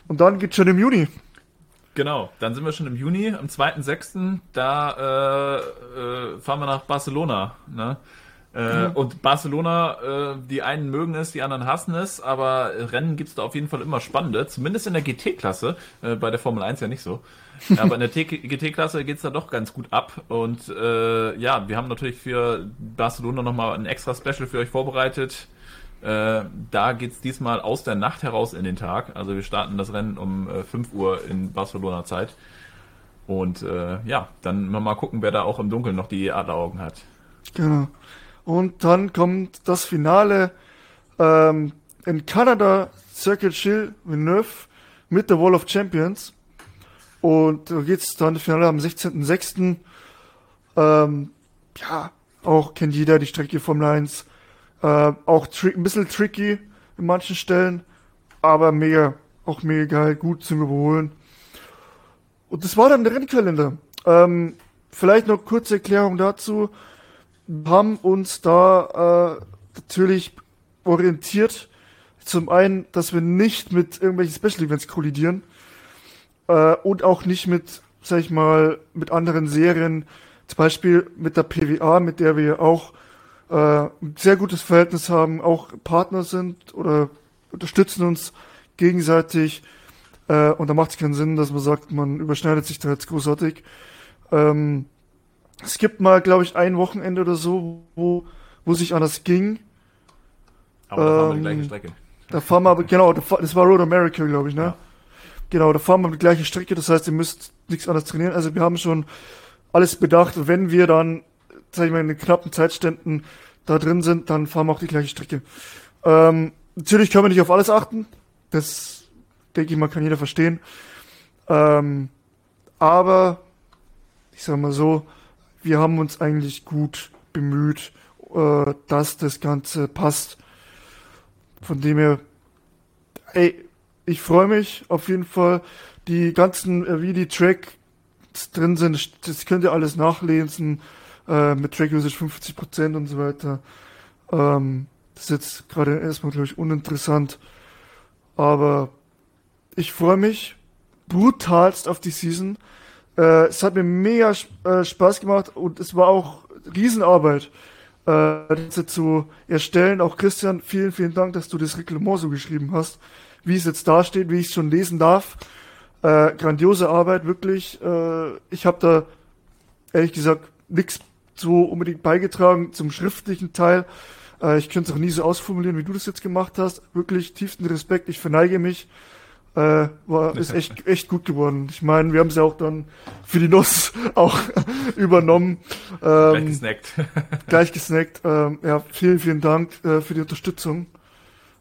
[SPEAKER 1] Und dann geht's schon im Juni.
[SPEAKER 2] Genau, dann sind wir schon im Juni, am 2.6., da äh, äh, fahren wir nach Barcelona. Ne? Äh, Und Barcelona, äh, die einen mögen es, die anderen hassen es, aber Rennen gibt's da auf jeden Fall immer spannende, zumindest in der GT-Klasse, äh, bei der Formel 1 ja nicht so. Aber in der GT-Klasse geht's da doch ganz gut ab. Und äh, ja, wir haben natürlich für Barcelona nochmal ein extra Special für euch vorbereitet. Äh, da geht's diesmal aus der Nacht heraus in den Tag. Also wir starten das Rennen um äh, 5 Uhr in Barcelona Zeit. Und äh, ja, dann mal gucken, wer da auch im Dunkeln noch die Adleraugen hat.
[SPEAKER 1] Genau. Und dann kommt das Finale ähm, in Kanada, Circuit Chill Villeneuve mit der Wall of Champions. Und da geht's dann das Finale am 16.06. Ähm, ja, auch kennt jeder die Strecke Formel 1. Äh, auch ein bisschen tricky in manchen Stellen, aber mega, auch mega geil, gut zum Überholen. Und das war dann der Rennkalender. Ähm, vielleicht noch kurze Erklärung dazu. Wir haben uns da äh, natürlich orientiert. Zum einen, dass wir nicht mit irgendwelchen Special Events kollidieren äh, und auch nicht mit, sag ich mal, mit anderen Serien, zum Beispiel mit der PWA, mit der wir auch ein sehr gutes Verhältnis haben, auch Partner sind oder unterstützen uns gegenseitig. Äh, und da macht es keinen Sinn, dass man sagt, man überschneidet sich da jetzt großartig. Ähm, es gibt mal, glaube ich, ein Wochenende oder so, wo, wo sich anders ging.
[SPEAKER 2] Aber da fahren wir die
[SPEAKER 1] Ähm,
[SPEAKER 2] gleiche Strecke.
[SPEAKER 1] Da fahren wir aber, genau, das war Road America, glaube ich, ne?
[SPEAKER 2] Ja.
[SPEAKER 1] Genau, da fahren wir die gleiche Strecke, das heißt, ihr müsst nichts anderes trainieren. Also wir haben schon alles bedacht. Wenn wir dann, sag ich mal, in den knappen Zeitständen da drin sind, dann fahren wir auch die gleiche Strecke. Ähm, natürlich können wir nicht auf alles achten. Das, denke ich mal, kann jeder verstehen. Ähm, aber, ich sag mal so, wir haben uns eigentlich gut bemüht, äh, dass das Ganze passt. Von dem her, ey, ich freue mich auf jeden Fall. Die ganzen, äh, wie die Tracks drin sind, das könnt ihr alles nachlesen, äh, mit Track Usage 50% und so weiter. Ähm, das ist jetzt gerade erstmal, glaube ich, uninteressant. Aber ich freue mich brutalst auf die Season. Äh, es hat mir mega äh, Spaß gemacht und es war auch Riesenarbeit, äh, diese zu erstellen. Auch Christian, vielen, vielen Dank, dass du das Reglement so geschrieben hast, wie es jetzt da steht, wie ich es schon lesen darf. Äh, grandiose Arbeit, wirklich. Äh, ich habe da ehrlich gesagt nichts so unbedingt beigetragen zum schriftlichen Teil. Äh, ich könnte es auch nie so ausformulieren, wie du das jetzt gemacht hast. Wirklich tiefsten Respekt, ich verneige mich. Äh, war, ist echt, echt gut geworden. Ich meine, wir haben es ja auch dann für die Nuss auch übernommen.
[SPEAKER 2] Ähm, gleich gesnackt.
[SPEAKER 1] gleich gesnackt. Ähm, ja, vielen, vielen Dank äh, für die Unterstützung.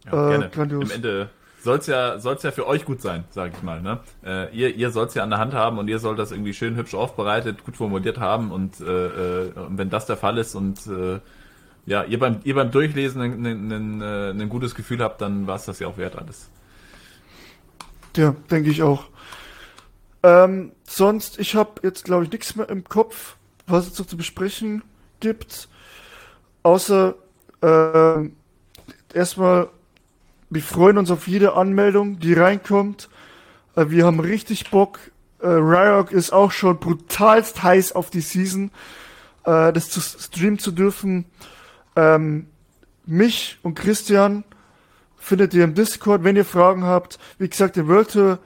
[SPEAKER 2] Ja, äh, gerne. Grandios. Im Ende soll's ja, soll's ja für euch gut sein, sage ich mal. Ne? Äh, ihr, ihr sollt's ja an der Hand haben und ihr sollt das irgendwie schön hübsch aufbereitet, gut formuliert haben und äh, äh, wenn das der Fall ist und äh, ja, ihr beim, ihr beim Durchlesen ein, äh, gutes Gefühl habt, dann war es das ja auch wert alles.
[SPEAKER 1] Ja, denke ich auch. Ähm, sonst, ich habe jetzt, glaube ich, nichts mehr im Kopf, was es so zu besprechen gibt. Außer äh, erstmal, wir freuen uns auf jede Anmeldung, die reinkommt. Äh, wir haben richtig Bock. Äh, Ryok ist auch schon brutalst heiß auf die Season, äh, das zu streamen zu dürfen. Ähm, mich und Christian findet ihr im Discord, wenn ihr Fragen habt. Wie gesagt, den World Tour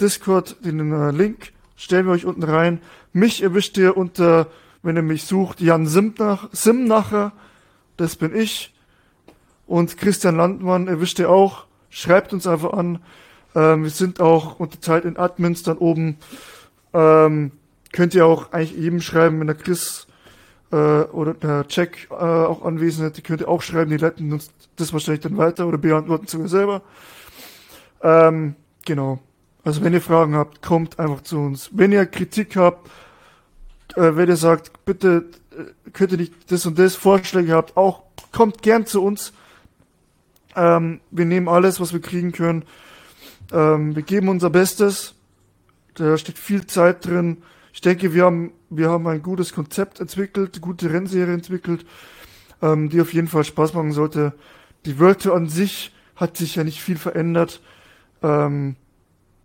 [SPEAKER 1] Discord, den Link stellen wir euch unten rein. Mich erwischt ihr unter, wenn ihr mich sucht, Jan Simnach, Simnacher, das bin ich. Und Christian Landmann erwischt ihr auch. Schreibt uns einfach an. Ähm, wir sind auch unterteilt in Admins dann oben. Ähm, könnt ihr auch eigentlich jedem schreiben, wenn der Chris äh, oder der Jack äh, auch anwesend ist, die könnt ihr auch schreiben, die leiten uns das wahrscheinlich dann weiter oder beantworten sogar selber. Ähm, genau. Also wenn ihr Fragen habt, kommt einfach zu uns. Wenn ihr Kritik habt, äh, wenn ihr sagt, bitte äh, könnt ihr nicht das und das, Vorschläge habt, auch kommt gern zu uns. Ähm, wir nehmen alles, was wir kriegen können. Ähm, wir geben unser Bestes. Da steht viel Zeit drin. Ich denke, wir haben, wir haben ein gutes Konzept entwickelt, gute Rennserie entwickelt, ähm, die auf jeden Fall Spaß machen sollte. Die World Tour an sich hat sich ja nicht viel verändert. Ähm,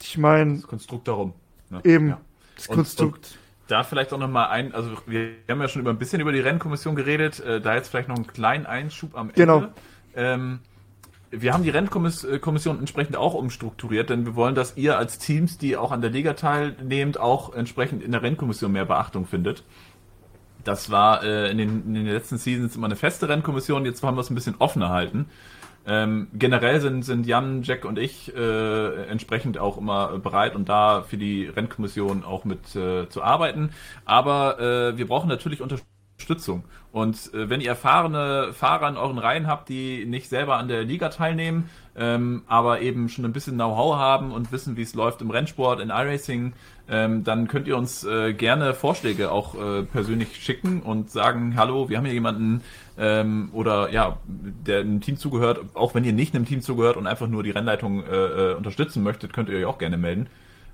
[SPEAKER 1] ich meine.
[SPEAKER 2] Das Konstrukt darum.
[SPEAKER 1] Ne? Eben. Ja. Das und, Konstrukt. Und
[SPEAKER 2] da vielleicht auch nochmal ein, also wir haben ja schon über ein bisschen über die Rennkommission geredet, äh, da jetzt vielleicht noch einen kleinen Einschub am Ende.
[SPEAKER 1] Genau.
[SPEAKER 2] Ähm, wir haben die Rennkommission entsprechend auch umstrukturiert, denn wir wollen, dass ihr als Teams, die auch an der Liga teilnehmt, auch entsprechend in der Rennkommission mehr Beachtung findet. Das war äh, in, den, in den letzten Seasons immer eine feste Rennkommission, jetzt wollen wir es ein bisschen offener halten. Ähm, generell sind, sind Jan, Jack und ich äh, entsprechend auch immer bereit und da für die Rennkommission auch mit äh, zu arbeiten. Aber äh, wir brauchen natürlich Unterstützung. Und äh, wenn ihr erfahrene Fahrer in euren Reihen habt, die nicht selber an der Liga teilnehmen, ähm, aber eben schon ein bisschen Know-how haben und wissen, wie es läuft im Rennsport, in iRacing, ähm, dann könnt ihr uns äh, gerne Vorschläge auch äh, persönlich schicken und sagen, hallo, wir haben hier jemanden ähm, oder ja, der einem Team zugehört, auch wenn ihr nicht einem Team zugehört und einfach nur die Rennleitung äh, äh unterstützen möchtet, könnt ihr euch auch gerne melden.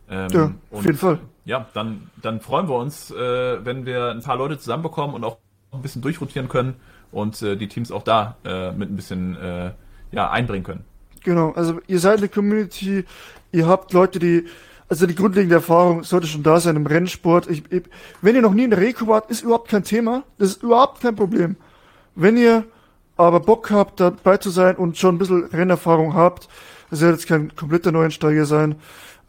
[SPEAKER 1] Ähm, ja, auf jeden Fall.
[SPEAKER 2] Ja, dann, dann freuen wir uns, äh, wenn wir ein paar Leute zusammenbekommen und auch ein bisschen durchrotieren können und äh, die Teams auch da äh, mit ein bisschen äh, ja, einbringen können.
[SPEAKER 1] Genau, also ihr seid eine Community, ihr habt Leute, die, also die grundlegende Erfahrung sollte schon da sein im Rennsport. Ich, ich, wenn ihr noch nie in der Reko wart, ist überhaupt kein Thema, das ist überhaupt kein Problem. Wenn ihr aber Bock habt, dabei zu sein und schon ein bisschen Rennerfahrung habt, das soll jetzt kein kompletter Neuensteiger sein,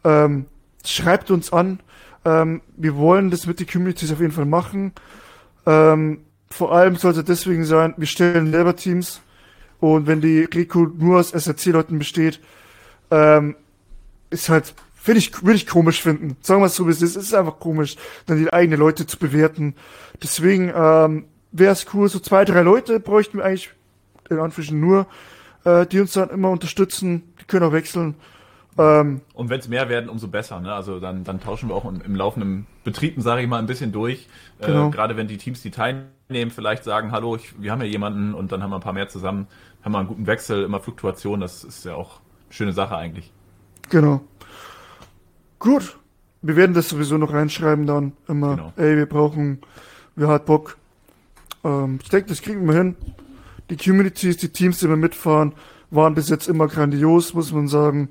[SPEAKER 1] ähm, schreibt uns an. Ähm, wir wollen das mit den Communities auf jeden Fall machen. Ähm, vor allem sollte deswegen sein, wir stellen selber Teams und wenn die Rico nur aus SRC-Leuten besteht, ähm, ist halt, finde ich, würde ich komisch finden. Sagen wir es so, wie es ist. Es ist einfach komisch, dann die eigenen Leute zu bewerten. Deswegen ähm, wäre es cool, so zwei, drei Leute bräuchten wir eigentlich in Anführungsstrichen nur, äh, die uns dann immer unterstützen. Die können auch wechseln.
[SPEAKER 2] Ähm, und wenn es mehr werden, umso besser. Ne? Also dann, dann tauschen wir auch im, im laufenden Betrieben, sage ich mal, ein bisschen durch. Äh, genau. Äh, Gerade wenn die Teams, die teilnehmen, vielleicht sagen, hallo, ich, wir haben ja jemanden und dann haben wir ein paar mehr zusammen, haben wir einen guten Wechsel, immer Fluktuation, das ist ja auch eine schöne Sache eigentlich.
[SPEAKER 1] Genau. Gut. Wir werden das sowieso noch reinschreiben dann immer. Genau. Ey, wir brauchen, wir hat Bock. Ähm, ich denke, das kriegen wir hin. Die Communities, die Teams, die wir mitfahren, waren bis jetzt immer grandios, muss man sagen.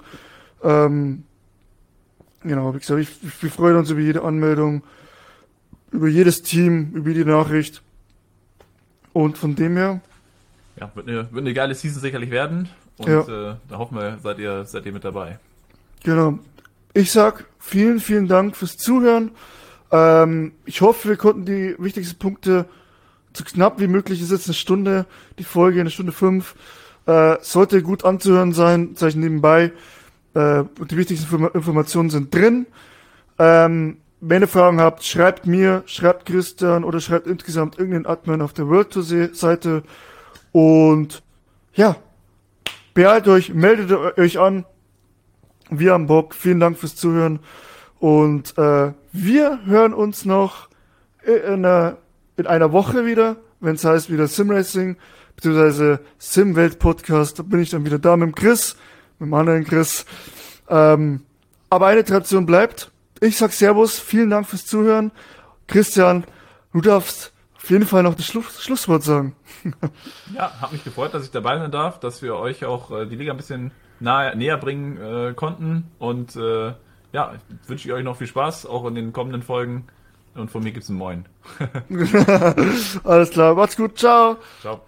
[SPEAKER 1] Ähm, Genau, wie gesagt, ich, wir freuen uns über jede Anmeldung, über jedes Team, über die Nachricht. Und von dem her.
[SPEAKER 2] Ja, wird eine, wird eine geile Season sicherlich werden. Und ja. äh, da hoffen wir, seid ihr, seid ihr mit dabei.
[SPEAKER 1] Genau. Ich sag vielen, vielen Dank fürs Zuhören. Ähm, ich hoffe, wir konnten die wichtigsten Punkte so knapp wie möglich, ist jetzt eine Stunde, die Folge, eine Stunde fünf, äh, sollte gut anzuhören sein, sage ich nebenbei. Äh, die wichtigsten Informationen sind drin. Ähm, wenn ihr Fragen habt, schreibt mir, schreibt Christian oder schreibt insgesamt irgendeinen Admin auf der World Tour Seite. Und ja, beeilt euch, meldet euch an. Wir haben Bock. Vielen Dank fürs Zuhören. Und äh, wir hören uns noch in einer, in einer Woche wieder, wenn es heißt wieder Sim Racing, beziehungsweise Sim Welt Podcast. Da bin ich dann wieder da mit dem Chris, mit dem anderen Chris. Ähm, aber eine Tradition bleibt. Ich sag Servus, vielen Dank fürs Zuhören. Christian, du darfst auf jeden Fall noch das Schluss, Schlusswort sagen.
[SPEAKER 2] ja, hat mich gefreut, dass ich dabei sein darf, dass wir euch auch äh, die Liga ein bisschen nahe, näher bringen äh, konnten. Und äh, ja, wünsche ich euch noch viel Spaß, auch in den kommenden Folgen. Und von mir gibt's einen Moin.
[SPEAKER 1] Alles klar, macht's gut, ciao. Ciao.